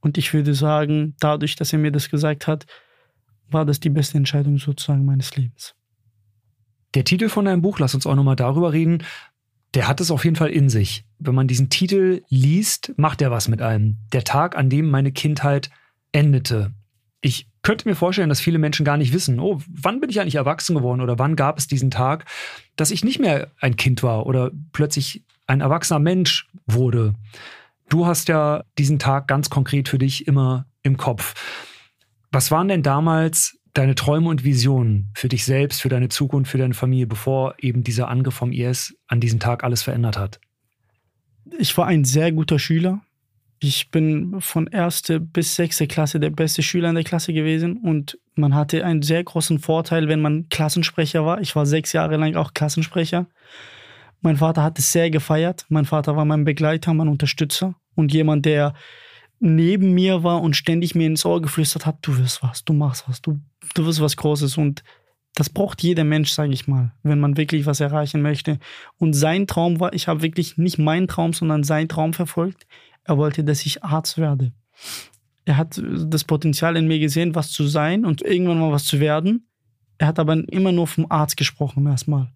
Und ich würde sagen, dadurch, dass er mir das gesagt hat, war das die beste Entscheidung sozusagen meines Lebens. Der Titel von deinem Buch, lass uns auch nochmal darüber reden, der hat es auf jeden Fall in sich. Wenn man diesen Titel liest, macht er was mit einem. Der Tag, an dem meine Kindheit endete. Ich könnte mir vorstellen, dass viele Menschen gar nicht wissen, oh, wann bin ich eigentlich erwachsen geworden oder wann gab es diesen Tag, dass ich nicht mehr ein Kind war oder plötzlich ein erwachsener Mensch wurde. Du hast ja diesen Tag ganz konkret für dich immer im Kopf. Was waren denn damals deine Träume und Visionen für dich selbst, für deine Zukunft, für deine Familie, bevor eben dieser Angriff vom IS an diesem Tag alles verändert hat? Ich war ein sehr guter Schüler. Ich bin von erste bis sechste Klasse der beste Schüler in der Klasse gewesen und man hatte einen sehr großen Vorteil, wenn man Klassensprecher war. Ich war sechs Jahre lang auch Klassensprecher. Mein Vater hat es sehr gefeiert. Mein Vater war mein Begleiter, mein Unterstützer und jemand, der neben mir war und ständig mir ins Ohr geflüstert hat, du wirst was, du machst was, du, du wirst was Großes und das braucht jeder Mensch, sage ich mal, wenn man wirklich was erreichen möchte. Und sein Traum war, ich habe wirklich nicht meinen Traum, sondern seinen Traum verfolgt. Er wollte, dass ich Arzt werde. Er hat das Potenzial in mir gesehen, was zu sein und irgendwann mal was zu werden. Er hat aber immer nur vom Arzt gesprochen erstmal.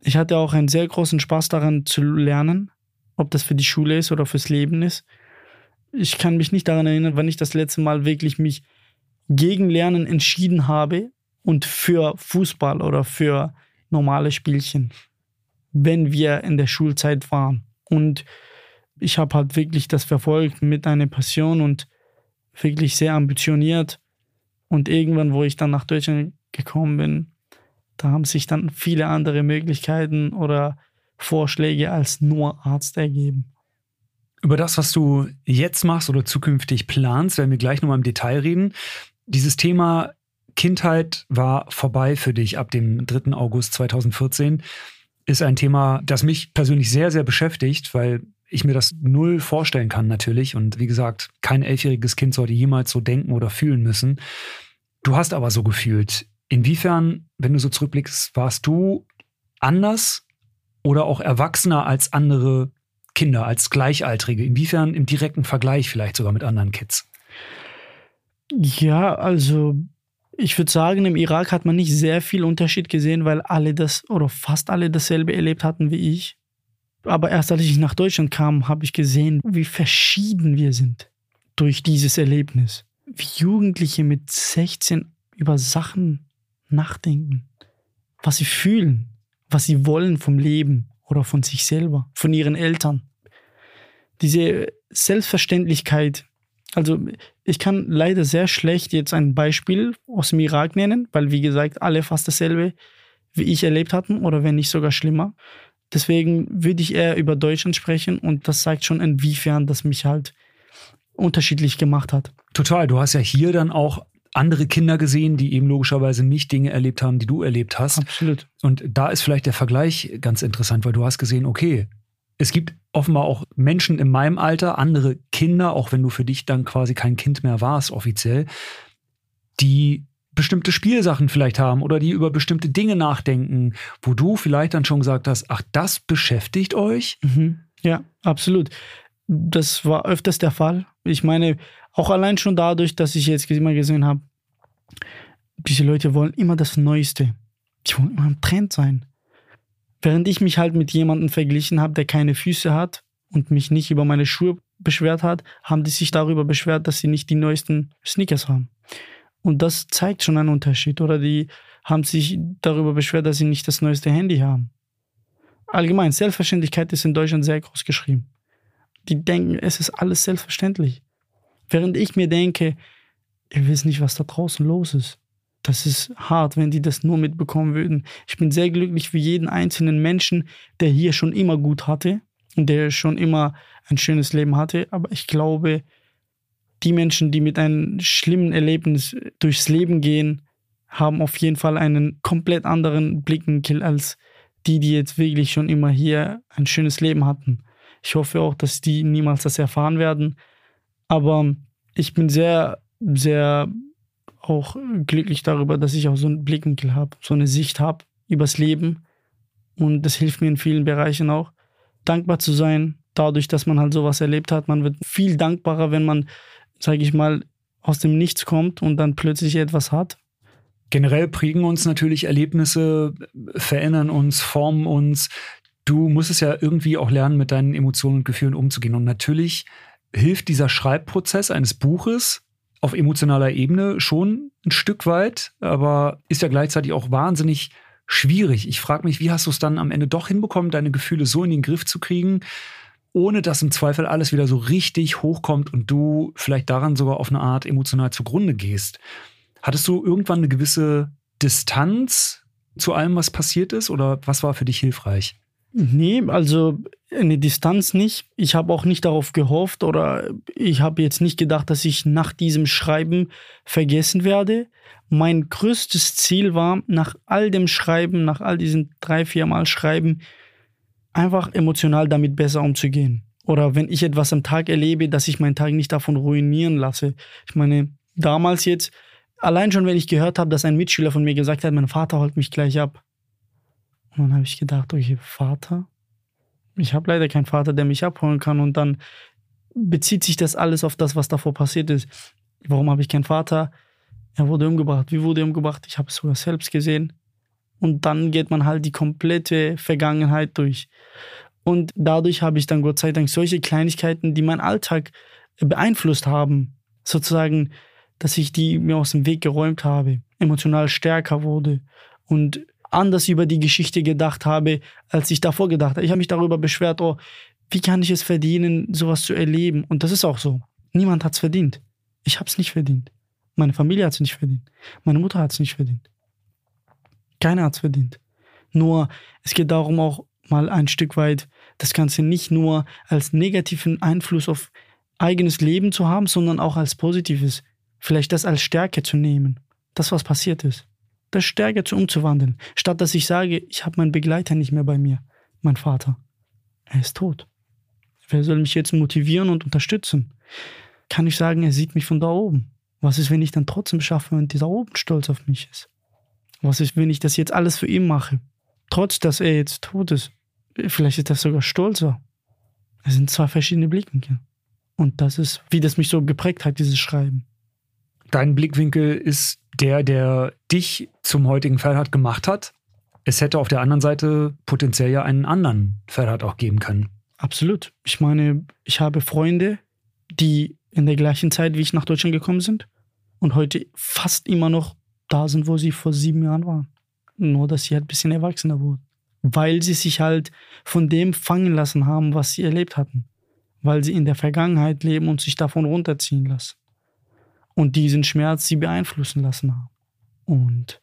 Ich hatte auch einen sehr großen Spaß daran zu lernen, ob das für die Schule ist oder fürs Leben ist ich kann mich nicht daran erinnern, wann ich das letzte Mal wirklich mich gegen Lernen entschieden habe und für Fußball oder für normale Spielchen, wenn wir in der Schulzeit waren. Und ich habe halt wirklich das verfolgt mit einer Passion und wirklich sehr ambitioniert. Und irgendwann, wo ich dann nach Deutschland gekommen bin, da haben sich dann viele andere Möglichkeiten oder Vorschläge als nur Arzt ergeben. Über das, was du jetzt machst oder zukünftig planst, werden wir gleich nochmal im Detail reden. Dieses Thema Kindheit war vorbei für dich ab dem 3. August 2014 ist ein Thema, das mich persönlich sehr, sehr beschäftigt, weil ich mir das null vorstellen kann natürlich. Und wie gesagt, kein elfjähriges Kind sollte jemals so denken oder fühlen müssen. Du hast aber so gefühlt. Inwiefern, wenn du so zurückblickst, warst du anders oder auch erwachsener als andere Kinder, als Gleichaltrige? Inwiefern im direkten Vergleich vielleicht sogar mit anderen Kids? Ja, also ich würde sagen, im Irak hat man nicht sehr viel Unterschied gesehen, weil alle das oder fast alle dasselbe erlebt hatten wie ich. Aber erst als ich nach Deutschland kam, habe ich gesehen, wie verschieden wir sind durch dieses Erlebnis. Wie Jugendliche mit 16 über Sachen nachdenken, was sie fühlen, was sie wollen vom Leben oder von sich selber, von ihren Eltern. Diese Selbstverständlichkeit, also ich kann leider sehr schlecht jetzt ein Beispiel aus dem Irak nennen, weil wie gesagt, alle fast dasselbe wie ich erlebt hatten oder wenn nicht sogar schlimmer. Deswegen würde ich eher über Deutschland sprechen und das zeigt schon, inwiefern das mich halt unterschiedlich gemacht hat. Total. Du hast ja hier dann auch andere Kinder gesehen, die eben logischerweise nicht Dinge erlebt haben, die du erlebt hast. Absolut. Und da ist vielleicht der Vergleich ganz interessant, weil du hast gesehen, okay, es gibt offenbar auch Menschen in meinem Alter, andere Kinder, auch wenn du für dich dann quasi kein Kind mehr warst offiziell, die bestimmte Spielsachen vielleicht haben oder die über bestimmte Dinge nachdenken, wo du vielleicht dann schon gesagt hast, ach, das beschäftigt euch? Mhm. Ja, absolut. Das war öfters der Fall. Ich meine, auch allein schon dadurch, dass ich jetzt immer gesehen habe, diese Leute wollen immer das Neueste. Die wollen immer im Trend sein. Während ich mich halt mit jemandem verglichen habe, der keine Füße hat und mich nicht über meine Schuhe beschwert hat, haben die sich darüber beschwert, dass sie nicht die neuesten Sneakers haben. Und das zeigt schon einen Unterschied. Oder die haben sich darüber beschwert, dass sie nicht das neueste Handy haben. Allgemein, Selbstverständlichkeit ist in Deutschland sehr groß geschrieben. Die denken, es ist alles selbstverständlich. Während ich mir denke, ihr wisst nicht, was da draußen los ist. Das ist hart, wenn die das nur mitbekommen würden. Ich bin sehr glücklich für jeden einzelnen Menschen, der hier schon immer gut hatte und der schon immer ein schönes Leben hatte. Aber ich glaube, die Menschen, die mit einem schlimmen Erlebnis durchs Leben gehen, haben auf jeden Fall einen komplett anderen Blickwinkel als die, die jetzt wirklich schon immer hier ein schönes Leben hatten. Ich hoffe auch, dass die niemals das erfahren werden. Aber ich bin sehr, sehr auch glücklich darüber, dass ich auch so einen Blickwinkel habe, so eine Sicht habe übers Leben. Und das hilft mir in vielen Bereichen auch, dankbar zu sein, dadurch, dass man halt sowas erlebt hat. Man wird viel dankbarer, wenn man, sage ich mal, aus dem Nichts kommt und dann plötzlich etwas hat. Generell prägen uns natürlich Erlebnisse, verändern uns, formen uns. Du musst es ja irgendwie auch lernen, mit deinen Emotionen und Gefühlen umzugehen. Und natürlich hilft dieser Schreibprozess eines Buches auf emotionaler Ebene schon ein Stück weit, aber ist ja gleichzeitig auch wahnsinnig schwierig. Ich frage mich, wie hast du es dann am Ende doch hinbekommen, deine Gefühle so in den Griff zu kriegen, ohne dass im Zweifel alles wieder so richtig hochkommt und du vielleicht daran sogar auf eine Art emotional zugrunde gehst. Hattest du irgendwann eine gewisse Distanz zu allem, was passiert ist, oder was war für dich hilfreich? Nee, also eine Distanz nicht. Ich habe auch nicht darauf gehofft oder ich habe jetzt nicht gedacht, dass ich nach diesem Schreiben vergessen werde. Mein größtes Ziel war, nach all dem Schreiben, nach all diesen drei, vier Mal Schreiben, einfach emotional damit besser umzugehen. Oder wenn ich etwas am Tag erlebe, dass ich meinen Tag nicht davon ruinieren lasse. Ich meine, damals jetzt, allein schon, wenn ich gehört habe, dass ein Mitschüler von mir gesagt hat, mein Vater holt mich gleich ab und dann habe ich gedacht, okay, Vater? Ich habe leider keinen Vater, der mich abholen kann. Und dann bezieht sich das alles auf das, was davor passiert ist. Warum habe ich keinen Vater? Er wurde umgebracht. Wie wurde er umgebracht? Ich habe es sogar selbst gesehen. Und dann geht man halt die komplette Vergangenheit durch. Und dadurch habe ich dann Gott sei Dank solche Kleinigkeiten, die meinen Alltag beeinflusst haben, sozusagen, dass ich die mir aus dem Weg geräumt habe, emotional stärker wurde und anders über die Geschichte gedacht habe, als ich davor gedacht habe. Ich habe mich darüber beschwert, oh, wie kann ich es verdienen, sowas zu erleben? Und das ist auch so. Niemand hat es verdient. Ich habe es nicht verdient. Meine Familie hat es nicht verdient. Meine Mutter hat es nicht verdient. Keiner hat es verdient. Nur es geht darum auch mal ein Stück weit das Ganze nicht nur als negativen Einfluss auf eigenes Leben zu haben, sondern auch als positives. Vielleicht das als Stärke zu nehmen. Das, was passiert ist. Das Stärke zu umzuwandeln. Statt dass ich sage, ich habe meinen Begleiter nicht mehr bei mir. Mein Vater. Er ist tot. Wer soll mich jetzt motivieren und unterstützen? Kann ich sagen, er sieht mich von da oben. Was ist, wenn ich dann trotzdem schaffe und dieser oben stolz auf mich ist? Was ist, wenn ich das jetzt alles für ihn mache? Trotz, dass er jetzt tot ist. Vielleicht ist das sogar stolzer. Es sind zwei verschiedene Blickwinkel. Und das ist, wie das mich so geprägt hat, dieses Schreiben. Dein Blickwinkel ist der, der dich zum heutigen Ferhat gemacht hat. Es hätte auf der anderen Seite potenziell ja einen anderen Ferhat auch geben können. Absolut. Ich meine, ich habe Freunde, die in der gleichen Zeit, wie ich nach Deutschland gekommen sind und heute fast immer noch da sind, wo sie vor sieben Jahren waren. Nur, dass sie halt ein bisschen erwachsener wurden. Weil sie sich halt von dem fangen lassen haben, was sie erlebt hatten. Weil sie in der Vergangenheit leben und sich davon runterziehen lassen. Und diesen Schmerz sie beeinflussen lassen haben. Und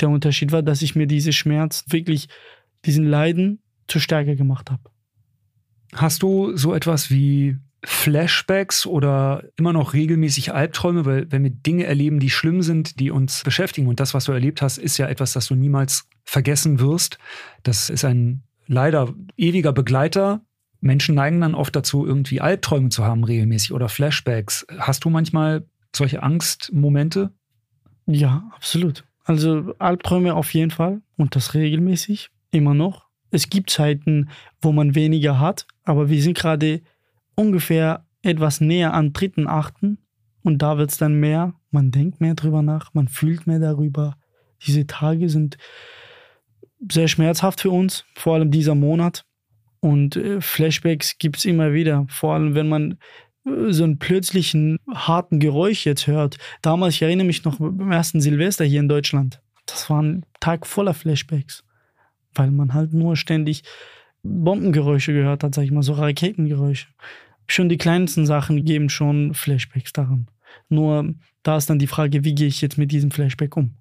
der Unterschied war, dass ich mir diese Schmerz wirklich, diesen Leiden zur Stärke gemacht habe. Hast du so etwas wie Flashbacks oder immer noch regelmäßig Albträume, weil wenn wir Dinge erleben, die schlimm sind, die uns beschäftigen und das, was du erlebt hast, ist ja etwas, das du niemals vergessen wirst. Das ist ein leider ewiger Begleiter. Menschen neigen dann oft dazu, irgendwie Albträume zu haben regelmäßig oder Flashbacks. Hast du manchmal solche Angstmomente? Ja, absolut. Also Albträume auf jeden Fall und das regelmäßig, immer noch. Es gibt Zeiten, wo man weniger hat, aber wir sind gerade ungefähr etwas näher an dritten, achten und da wird es dann mehr. Man denkt mehr drüber nach, man fühlt mehr darüber. Diese Tage sind sehr schmerzhaft für uns, vor allem dieser Monat. Und äh, Flashbacks gibt es immer wieder, vor allem wenn man äh, so einen plötzlichen harten Geräusch jetzt hört. Damals, ich erinnere mich noch beim ersten Silvester hier in Deutschland. Das war ein Tag voller Flashbacks, weil man halt nur ständig Bombengeräusche gehört hat, sag ich mal, so Raketengeräusche schon die kleinsten Sachen geben schon Flashbacks daran. Nur da ist dann die Frage, wie gehe ich jetzt mit diesem Flashback um?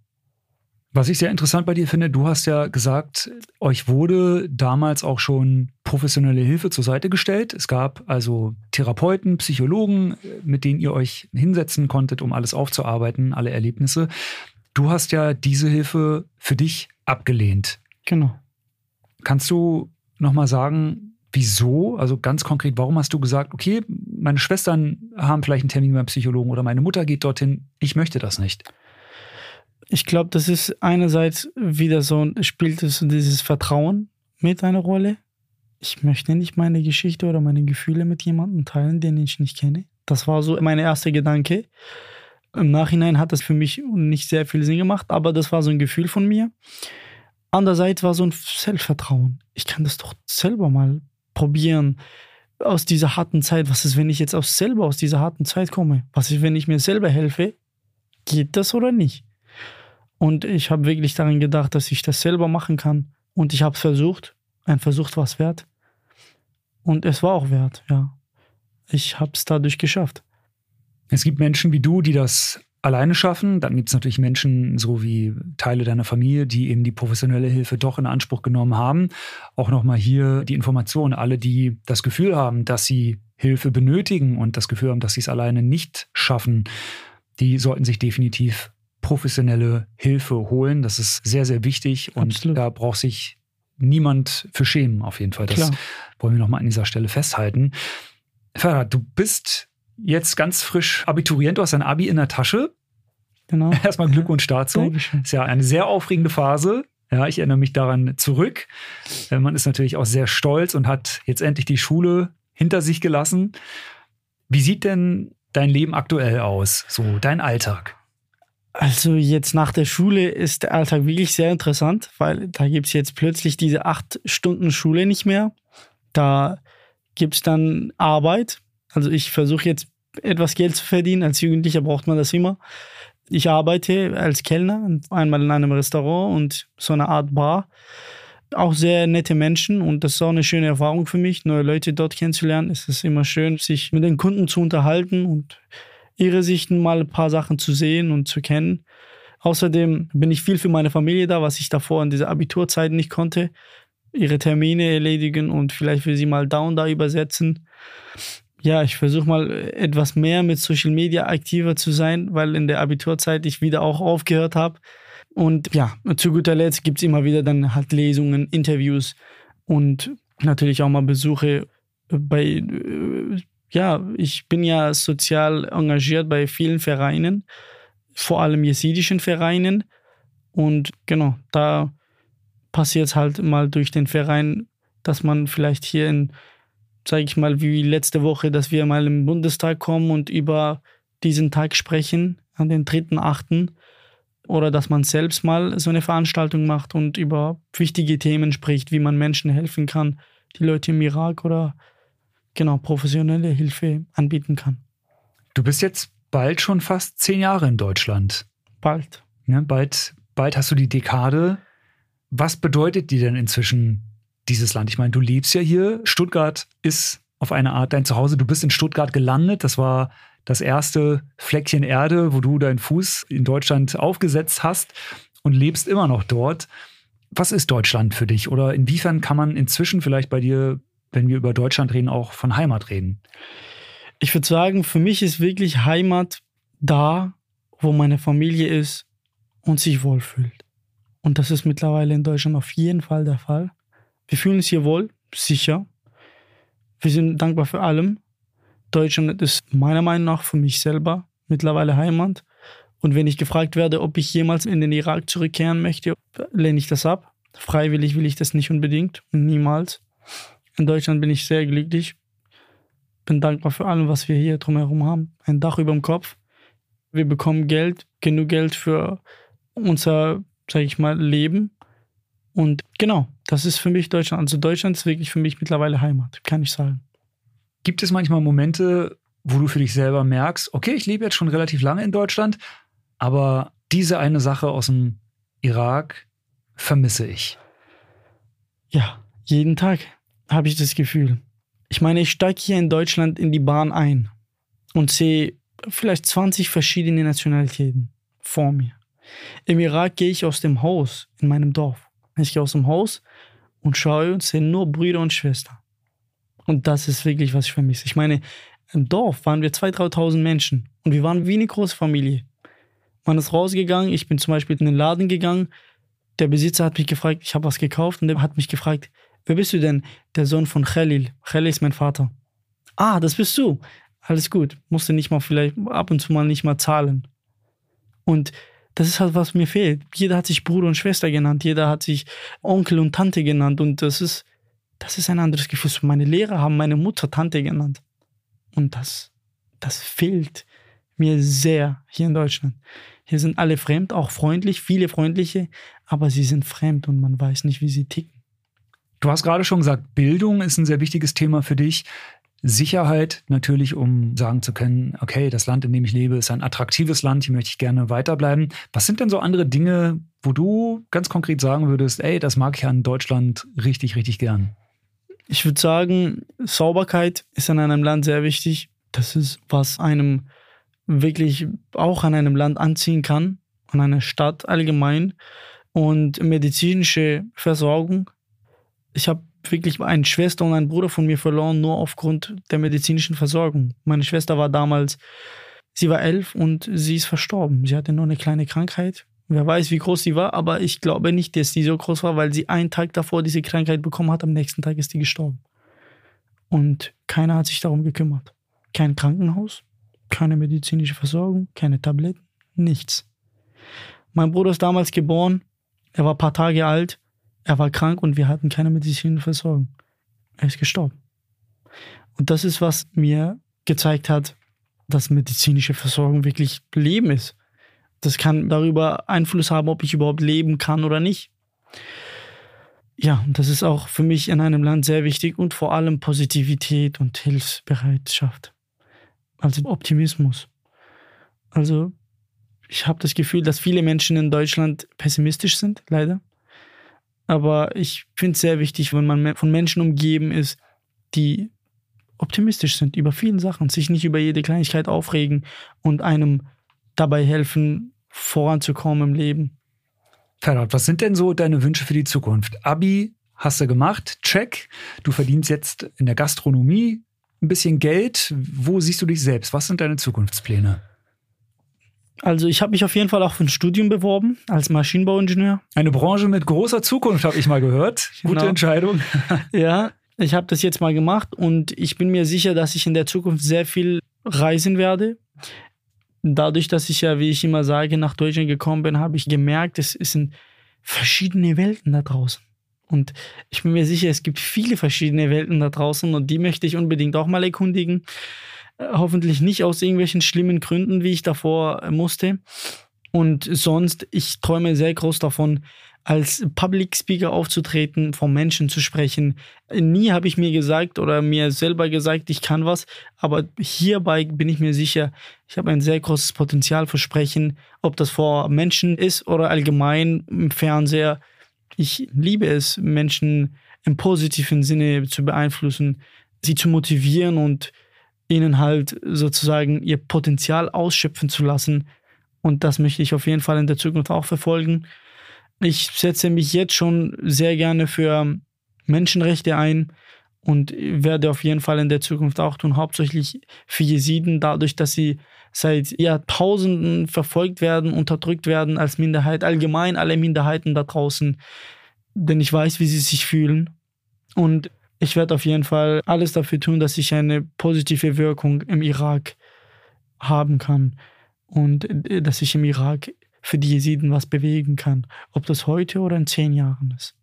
Was ich sehr interessant bei dir finde, du hast ja gesagt, euch wurde damals auch schon professionelle Hilfe zur Seite gestellt. Es gab also Therapeuten, Psychologen, mit denen ihr euch hinsetzen konntet, um alles aufzuarbeiten, alle Erlebnisse. Du hast ja diese Hilfe für dich abgelehnt. Genau. Kannst du nochmal sagen, Wieso? Also ganz konkret, warum hast du gesagt, okay, meine Schwestern haben vielleicht einen Termin beim Psychologen oder meine Mutter geht dorthin, ich möchte das nicht? Ich glaube, das ist einerseits wieder so, spielt es dieses Vertrauen mit einer Rolle. Ich möchte nicht meine Geschichte oder meine Gefühle mit jemandem teilen, den ich nicht kenne. Das war so mein erster Gedanke. Im Nachhinein hat das für mich nicht sehr viel Sinn gemacht, aber das war so ein Gefühl von mir. Andererseits war so ein Selbstvertrauen. Ich kann das doch selber mal probieren aus dieser harten Zeit. Was ist, wenn ich jetzt auch selber aus dieser harten Zeit komme? Was ist, wenn ich mir selber helfe? Geht das oder nicht? Und ich habe wirklich daran gedacht, dass ich das selber machen kann. Und ich habe es versucht. Ein Versuch war es wert. Und es war auch wert, ja. Ich habe es dadurch geschafft. Es gibt Menschen wie du, die das alleine schaffen. Dann gibt es natürlich Menschen, so wie Teile deiner Familie, die eben die professionelle Hilfe doch in Anspruch genommen haben. Auch nochmal hier die Information, alle, die das Gefühl haben, dass sie Hilfe benötigen und das Gefühl haben, dass sie es alleine nicht schaffen, die sollten sich definitiv professionelle Hilfe holen. Das ist sehr, sehr wichtig und Absolut. da braucht sich niemand für schämen, auf jeden Fall. Das Klar. wollen wir nochmal an dieser Stelle festhalten. Ferhat, du bist jetzt ganz frisch Abiturient, du hast ein Abi in der Tasche. Genau. Erstmal Glückwunsch dazu. Dankeschön. Ist ja eine sehr aufregende Phase. Ja, ich erinnere mich daran zurück. Äh, man ist natürlich auch sehr stolz und hat jetzt endlich die Schule hinter sich gelassen. Wie sieht denn dein Leben aktuell aus? So dein Alltag? Also jetzt nach der Schule ist der Alltag wirklich sehr interessant, weil da gibt es jetzt plötzlich diese acht Stunden Schule nicht mehr. Da gibt es dann Arbeit, also ich versuche jetzt etwas Geld zu verdienen. Als Jugendlicher braucht man das immer. Ich arbeite als Kellner, einmal in einem Restaurant und so eine Art Bar. Auch sehr nette Menschen und das ist auch eine schöne Erfahrung für mich, neue Leute dort kennenzulernen. Es ist immer schön, sich mit den Kunden zu unterhalten und ihre Sichten mal ein paar Sachen zu sehen und zu kennen. Außerdem bin ich viel für meine Familie da, was ich davor in dieser Abiturzeit nicht konnte. Ihre Termine erledigen und vielleicht für sie mal und da übersetzen. Ja, ich versuche mal etwas mehr mit Social Media aktiver zu sein, weil in der Abiturzeit ich wieder auch aufgehört habe. Und ja, zu guter Letzt gibt es immer wieder dann halt Lesungen, Interviews und natürlich auch mal Besuche bei, äh, ja, ich bin ja sozial engagiert bei vielen Vereinen, vor allem jesidischen Vereinen. Und genau, da passiert es halt mal durch den Verein, dass man vielleicht hier in, sage ich mal, wie letzte Woche, dass wir mal im Bundestag kommen und über diesen Tag sprechen, an den 3.8. Oder dass man selbst mal so eine Veranstaltung macht und über wichtige Themen spricht, wie man Menschen helfen kann, die Leute im Irak oder genau professionelle Hilfe anbieten kann. Du bist jetzt bald schon fast zehn Jahre in Deutschland. Bald. Ja, bald, bald hast du die Dekade. Was bedeutet dir denn inzwischen dieses Land? Ich meine, du lebst ja hier. Stuttgart ist auf eine Art dein Zuhause. Du bist in Stuttgart gelandet. Das war das erste Fleckchen Erde, wo du deinen Fuß in Deutschland aufgesetzt hast und lebst immer noch dort. Was ist Deutschland für dich? Oder inwiefern kann man inzwischen vielleicht bei dir, wenn wir über Deutschland reden, auch von Heimat reden? Ich würde sagen, für mich ist wirklich Heimat da, wo meine Familie ist und sich wohlfühlt. Und das ist mittlerweile in Deutschland auf jeden Fall der Fall. Wir fühlen uns hier wohl, sicher. Wir sind dankbar für allem. Deutschland ist meiner Meinung nach für mich selber mittlerweile Heimat. Und wenn ich gefragt werde, ob ich jemals in den Irak zurückkehren möchte, lehne ich das ab. Freiwillig will ich das nicht unbedingt. Niemals. In Deutschland bin ich sehr glücklich. Bin dankbar für allem, was wir hier drumherum haben. Ein Dach über dem Kopf. Wir bekommen Geld, genug Geld für unser, sag ich mal, Leben. Und genau, das ist für mich Deutschland. Also Deutschland ist wirklich für mich mittlerweile Heimat, kann ich sagen. Gibt es manchmal Momente, wo du für dich selber merkst, okay, ich lebe jetzt schon relativ lange in Deutschland, aber diese eine Sache aus dem Irak vermisse ich. Ja, jeden Tag habe ich das Gefühl. Ich meine, ich steige hier in Deutschland in die Bahn ein und sehe vielleicht 20 verschiedene Nationalitäten vor mir. Im Irak gehe ich aus dem Haus in meinem Dorf. Ich gehe aus dem Haus und schaue und sehe nur Brüder und Schwestern. Und das ist wirklich, was ich vermisse. Ich meine, im Dorf waren wir 2.000, 3.000 Menschen und wir waren wie eine große Familie. Man ist rausgegangen, ich bin zum Beispiel in den Laden gegangen, der Besitzer hat mich gefragt, ich habe was gekauft und der hat mich gefragt, wer bist du denn? Der Sohn von Khalil. Khalil ist mein Vater. Ah, das bist du. Alles gut. Musste nicht mal vielleicht ab und zu mal nicht mal zahlen. Und das ist halt, was mir fehlt. Jeder hat sich Bruder und Schwester genannt, jeder hat sich Onkel und Tante genannt und das ist, das ist ein anderes Gefühl. Meine Lehrer haben meine Mutter Tante genannt. Und das, das fehlt mir sehr hier in Deutschland. Hier sind alle fremd, auch freundlich, viele freundliche, aber sie sind fremd und man weiß nicht, wie sie ticken. Du hast gerade schon gesagt, Bildung ist ein sehr wichtiges Thema für dich. Sicherheit natürlich, um sagen zu können, okay, das Land, in dem ich lebe, ist ein attraktives Land, hier möchte ich gerne weiterbleiben. Was sind denn so andere Dinge, wo du ganz konkret sagen würdest, ey, das mag ich an Deutschland richtig, richtig gern? Ich würde sagen, Sauberkeit ist in einem Land sehr wichtig. Das ist, was einem wirklich auch an einem Land anziehen kann, an einer Stadt allgemein. Und medizinische Versorgung. Ich habe wirklich eine Schwester und einen Bruder von mir verloren, nur aufgrund der medizinischen Versorgung. Meine Schwester war damals, sie war elf und sie ist verstorben. Sie hatte nur eine kleine Krankheit. Wer weiß, wie groß sie war, aber ich glaube nicht, dass sie so groß war, weil sie einen Tag davor diese Krankheit bekommen hat. Am nächsten Tag ist sie gestorben. Und keiner hat sich darum gekümmert. Kein Krankenhaus, keine medizinische Versorgung, keine Tabletten, nichts. Mein Bruder ist damals geboren, er war ein paar Tage alt, er war krank und wir hatten keine medizinische Versorgung. Er ist gestorben. Und das ist, was mir gezeigt hat, dass medizinische Versorgung wirklich Leben ist. Das kann darüber Einfluss haben, ob ich überhaupt leben kann oder nicht. Ja, das ist auch für mich in einem Land sehr wichtig und vor allem Positivität und Hilfsbereitschaft also Optimismus. Also ich habe das Gefühl, dass viele Menschen in Deutschland pessimistisch sind, leider. Aber ich finde es sehr wichtig, wenn man von Menschen umgeben ist, die optimistisch sind über viele Sachen, sich nicht über jede Kleinigkeit aufregen und einem dabei helfen, voranzukommen im Leben. Ferhat, was sind denn so deine Wünsche für die Zukunft? Abi hast du gemacht, check. Du verdienst jetzt in der Gastronomie ein bisschen Geld. Wo siehst du dich selbst? Was sind deine Zukunftspläne? Also ich habe mich auf jeden Fall auch für ein Studium beworben als Maschinenbauingenieur. Eine Branche mit großer Zukunft, habe ich mal gehört. Gute genau. Entscheidung. ja, ich habe das jetzt mal gemacht und ich bin mir sicher, dass ich in der Zukunft sehr viel reisen werde. Dadurch, dass ich ja, wie ich immer sage, nach Deutschland gekommen bin, habe ich gemerkt, es sind verschiedene Welten da draußen. Und ich bin mir sicher, es gibt viele verschiedene Welten da draußen und die möchte ich unbedingt auch mal erkundigen. Äh, hoffentlich nicht aus irgendwelchen schlimmen Gründen, wie ich davor äh, musste. Und sonst, ich träume sehr groß davon, als Public Speaker aufzutreten, vor Menschen zu sprechen. Nie habe ich mir gesagt oder mir selber gesagt, ich kann was, aber hierbei bin ich mir sicher, ich habe ein sehr großes Potenzial für Sprechen, ob das vor Menschen ist oder allgemein im Fernseher. Ich liebe es, Menschen im positiven Sinne zu beeinflussen, sie zu motivieren und ihnen halt sozusagen ihr Potenzial ausschöpfen zu lassen. Und das möchte ich auf jeden Fall in der Zukunft auch verfolgen. Ich setze mich jetzt schon sehr gerne für Menschenrechte ein und werde auf jeden Fall in der Zukunft auch tun, hauptsächlich für Jesiden, dadurch, dass sie seit Jahrtausenden verfolgt werden, unterdrückt werden als Minderheit, allgemein alle Minderheiten da draußen, denn ich weiß, wie sie sich fühlen. Und ich werde auf jeden Fall alles dafür tun, dass ich eine positive Wirkung im Irak haben kann und äh, dass ich im Irak für die Jesiden was bewegen kann, ob das heute oder in zehn Jahren ist.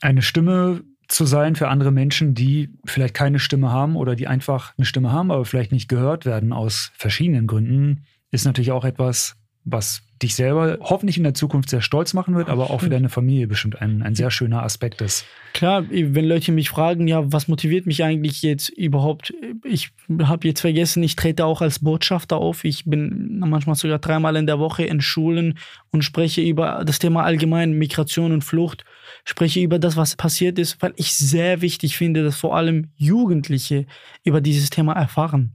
Eine Stimme zu sein für andere Menschen, die vielleicht keine Stimme haben oder die einfach eine Stimme haben, aber vielleicht nicht gehört werden aus verschiedenen Gründen, ist natürlich auch etwas, was dich selber hoffentlich in der Zukunft sehr stolz machen wird, aber auch für deine Familie bestimmt ein, ein sehr schöner Aspekt ist. Klar, wenn Leute mich fragen, ja, was motiviert mich eigentlich jetzt überhaupt? Ich habe jetzt vergessen, ich trete auch als Botschafter auf. Ich bin manchmal sogar dreimal in der Woche in Schulen und spreche über das Thema allgemein Migration und Flucht, spreche über das, was passiert ist, weil ich sehr wichtig finde, dass vor allem Jugendliche über dieses Thema erfahren.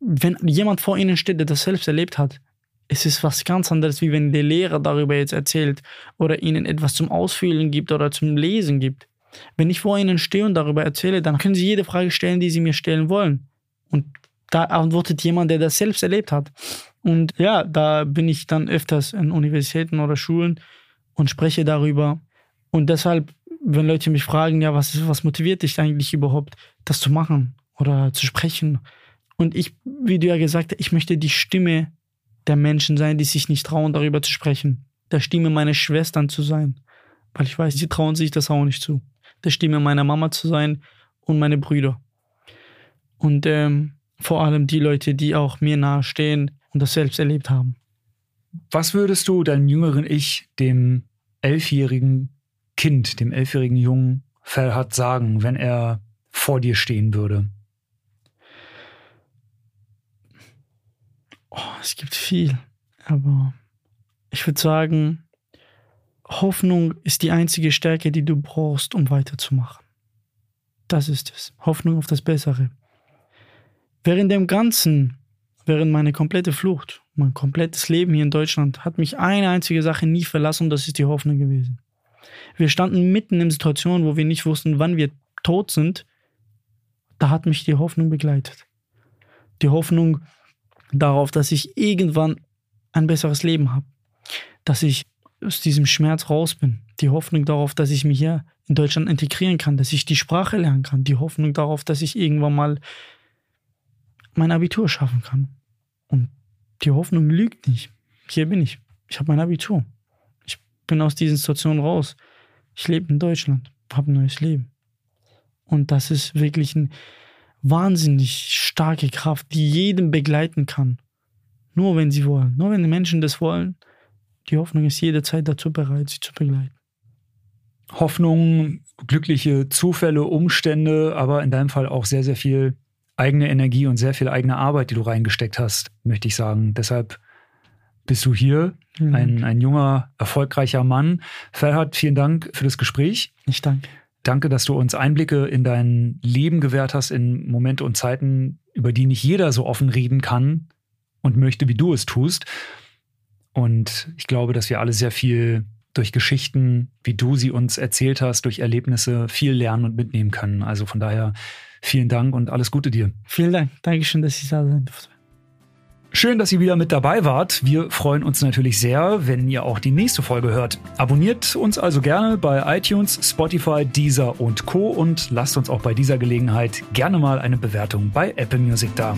Wenn jemand vor ihnen steht, der das selbst erlebt hat, es ist was ganz anderes, wie wenn der Lehrer darüber jetzt erzählt oder ihnen etwas zum Ausfüllen gibt oder zum Lesen gibt. Wenn ich vor ihnen stehe und darüber erzähle, dann können sie jede Frage stellen, die sie mir stellen wollen. Und da antwortet jemand, der das selbst erlebt hat. Und ja, da bin ich dann öfters in Universitäten oder Schulen und spreche darüber. Und deshalb, wenn Leute mich fragen, ja, was, was motiviert dich eigentlich überhaupt, das zu machen oder zu sprechen? Und ich, wie du ja gesagt hast, ich möchte die Stimme der Menschen sein, die sich nicht trauen, darüber zu sprechen. Der Stimme meiner Schwestern zu sein. Weil ich weiß, sie trauen sich das auch nicht zu. Der Stimme meiner Mama zu sein und meine Brüder. Und ähm, vor allem die Leute, die auch mir nahestehen und das selbst erlebt haben. Was würdest du deinem jüngeren Ich, dem elfjährigen Kind, dem elfjährigen Jungen Ferhat sagen, wenn er vor dir stehen würde? Oh, es gibt viel, aber ich würde sagen, Hoffnung ist die einzige Stärke, die du brauchst, um weiterzumachen. Das ist es. Hoffnung auf das Bessere. Während dem Ganzen, während meine komplette Flucht, mein komplettes Leben hier in Deutschland, hat mich eine einzige Sache nie verlassen und das ist die Hoffnung gewesen. Wir standen mitten in Situationen, wo wir nicht wussten, wann wir tot sind. Da hat mich die Hoffnung begleitet. Die Hoffnung, darauf, dass ich irgendwann ein besseres Leben habe, dass ich aus diesem Schmerz raus bin, die Hoffnung darauf, dass ich mich hier in Deutschland integrieren kann, dass ich die Sprache lernen kann, die Hoffnung darauf, dass ich irgendwann mal mein Abitur schaffen kann. Und die Hoffnung lügt nicht. Hier bin ich. Ich habe mein Abitur. Ich bin aus diesen Situationen raus. Ich lebe in Deutschland, habe ein neues Leben. Und das ist wirklich ein wahnsinnig starke Kraft, die jeden begleiten kann. Nur wenn sie wollen. Nur wenn die Menschen das wollen. Die Hoffnung ist jederzeit dazu bereit, sie zu begleiten. Hoffnung, glückliche Zufälle, Umstände, aber in deinem Fall auch sehr, sehr viel eigene Energie und sehr viel eigene Arbeit, die du reingesteckt hast, möchte ich sagen. Deshalb bist du hier, mhm. ein, ein junger, erfolgreicher Mann. Ferhat, vielen Dank für das Gespräch. Ich danke. Danke, dass du uns Einblicke in dein Leben gewährt hast, in Momente und Zeiten, über die nicht jeder so offen reden kann und möchte, wie du es tust. Und ich glaube, dass wir alle sehr viel durch Geschichten, wie du sie uns erzählt hast, durch Erlebnisse viel lernen und mitnehmen können. Also von daher vielen Dank und alles Gute dir. Vielen Dank. Dankeschön, dass ich da sein durfte. Schön, dass ihr wieder mit dabei wart. Wir freuen uns natürlich sehr, wenn ihr auch die nächste Folge hört. Abonniert uns also gerne bei iTunes, Spotify, Deezer und Co. und lasst uns auch bei dieser Gelegenheit gerne mal eine Bewertung bei Apple Music da.